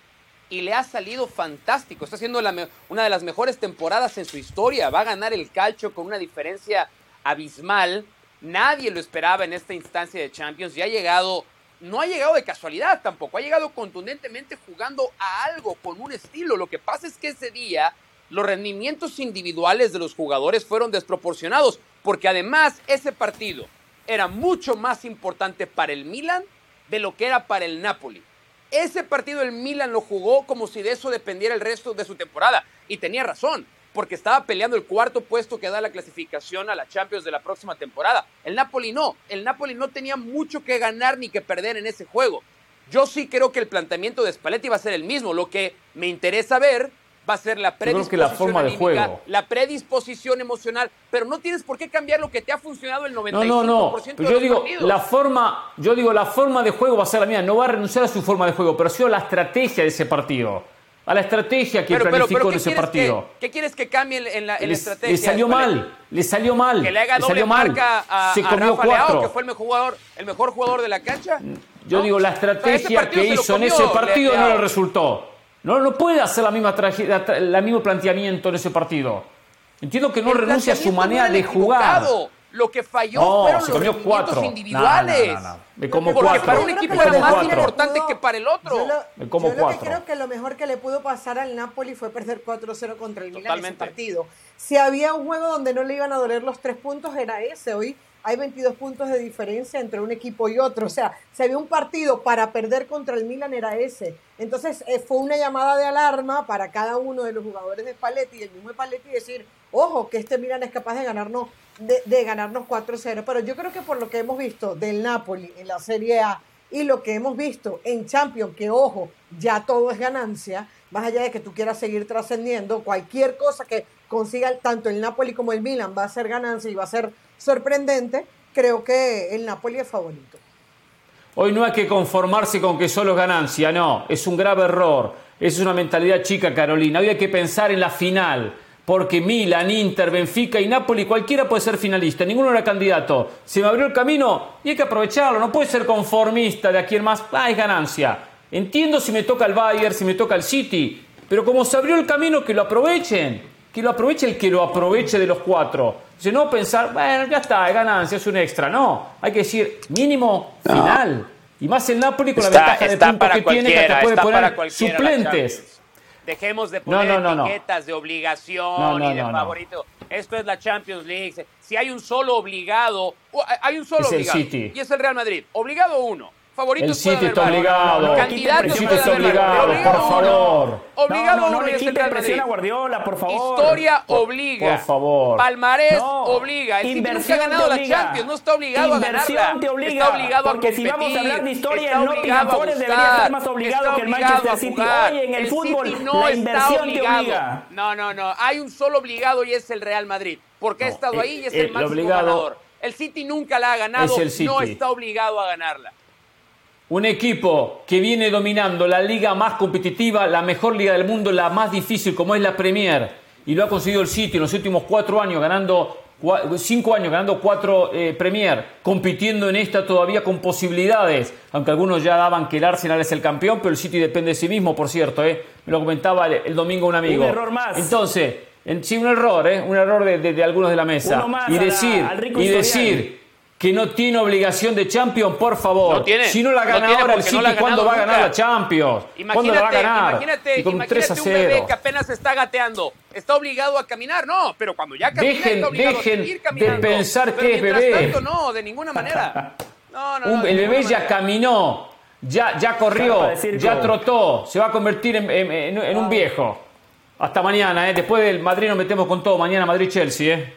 y le ha salido fantástico. Está haciendo una de las mejores temporadas en su historia. Va a ganar el calcio con una diferencia abismal. Nadie lo esperaba en esta instancia de Champions y ha llegado, no ha llegado de casualidad tampoco, ha llegado contundentemente jugando a algo con un estilo. Lo que pasa es que ese día los rendimientos individuales de los jugadores fueron desproporcionados, porque además ese partido era mucho más importante para el Milan de lo que era para el Napoli. Ese partido el Milan lo jugó como si de eso dependiera el resto de su temporada. Y tenía razón, porque estaba peleando el cuarto puesto que da la clasificación a la Champions de la próxima temporada. El Napoli no, el Napoli no tenía mucho que ganar ni que perder en ese juego. Yo sí creo que el planteamiento de Spalletti va a ser el mismo. Lo que me interesa ver va a ser la predisposición la forma de juego. la predisposición emocional, pero no tienes por qué cambiar lo que te ha funcionado el 95% no, no, no. Pero yo digo, la forma, yo digo, la forma de juego va a ser la mía, no va a renunciar a su forma de juego, pero sí a la estrategia de ese partido. A la estrategia que planificó en ese partido. ¿Qué quieres que cambie en la, estrategia? Le salió mal, le salió mal. Que le haga doble marca a, Se comió Rafa Leao, que fue el mejor, jugador, el mejor jugador de la cancha. Yo digo, la estrategia que hizo en ese partido no le resultó. No, no puede hacer la misma el mismo planteamiento en ese partido. Entiendo que no renuncia a su manera de jugar. Lo que falló fueron los rendimientos individuales. Me como Porque cuatro. para un equipo era más importante que para el otro. Yo, lo, Me como yo lo cuatro. que creo que lo mejor que le pudo pasar al Napoli fue perder 4-0 contra el Milan en ese partido. Si había un juego donde no le iban a doler los tres puntos, era ese. Hoy hay 22 puntos de diferencia entre un equipo y otro. O sea, si había un partido para perder contra el Milan, era ese. Entonces, eh, fue una llamada de alarma para cada uno de los jugadores de Spalletti y el mismo Spalletti decir, ojo, que este Milan es capaz de ganarnos, de, ganarnos 4-0. Pero yo creo que por lo que hemos visto del Napoli en la Serie A y lo que hemos visto en Champions, que ojo, ya todo es ganancia, más allá de que tú quieras seguir trascendiendo, cualquier cosa que consiga tanto el Napoli como el Milan va a ser ganancia y va a ser sorprendente, creo que el Napoli es favorito. Hoy no hay que conformarse con que solo es ganancia, no, es un grave error. Es una mentalidad chica, Carolina. Hoy hay que pensar en la final, porque Milan, Inter, Benfica y Napoli, cualquiera puede ser finalista, ninguno era candidato. Se me abrió el camino y hay que aprovecharlo, no puede ser conformista de aquí en más, ah, es ganancia. Entiendo si me toca el Bayern, si me toca el City, pero como se abrió el camino, que lo aprovechen, que lo aproveche el que lo aproveche de los cuatro. Si no pensar, bueno, ya está, es ganancia, es un extra. No, hay que decir mínimo final. Y más el Napoli con Está- la ventaja de puntos que tiene que te puede poner suplentes. Dejemos de poner no, no, no. etiquetas de obligación y de favorito. Esto es la Champions League. Si hay un solo obligado, uh, hay un solo Es el obligado. City. Y es el Real Madrid. Obligado uno. Favoritos El City está obligado. El City está obligado, por favor. Obligado No, no, le el presión a Guardiola, por favor. Historia obliga. por favor. Palmarés No. obliga. El City nunca ha ganado la. Champions, no está obligado a ganarla. te obliga, está obligado porque a si competir. vamos a hablar de historia, el Nottingham Forest debería ser más obligado que el Manchester City. Hoy en el fútbol, City no la está inversión te obliga. No, no, no. Hay un solo obligado y es el Real Madrid. Porque ha estado eh, ahí y es eh, el el máximo ganador. El City nunca la ha ganado, el no está obligado a ganarla. Un equipo que viene dominando la liga más competitiva, la mejor liga del mundo, la más difícil como es la Premier. Y lo ha conseguido el City en los últimos cuatro años, ganando cinco años, ganando cuatro eh, Premier, compitiendo en esta todavía con posibilidades. Aunque algunos ya daban que el Arsenal es el campeón, pero el City depende de sí mismo, por cierto. eh. Me lo comentaba el, el domingo un amigo. Un error más. Entonces, en- sí, un error, ¿eh? un error de, de- de algunos de la mesa. Uno más y la- decir, al rico y historial. decir que no tiene obligación de Champions, por favor. No tiene. Si no la No gana tiene ahora el no City, ha ¿cuándo va a ganar la. Champions? ¿Cuándo la va a Imagínate, ganar? imagínate, y con un 3 a imagínate un bebé 0. que apenas está gateando. Está obligado a caminar, no, pero cuando ya camina Dejen- está obligado dejen a seguir de caminando. pensar Pero que es bebé. tanto, no, de ninguna manera. No, *laughs* no, no, Un- de el bebé ya manera. caminó, ya, ya corrió, de ya trotó, se va a convertir en, en- en- en un viejo. Hasta mañana, ¿eh? después del Madrid nos metemos con todo. Mañana Madrid-Chelsea. ¿eh?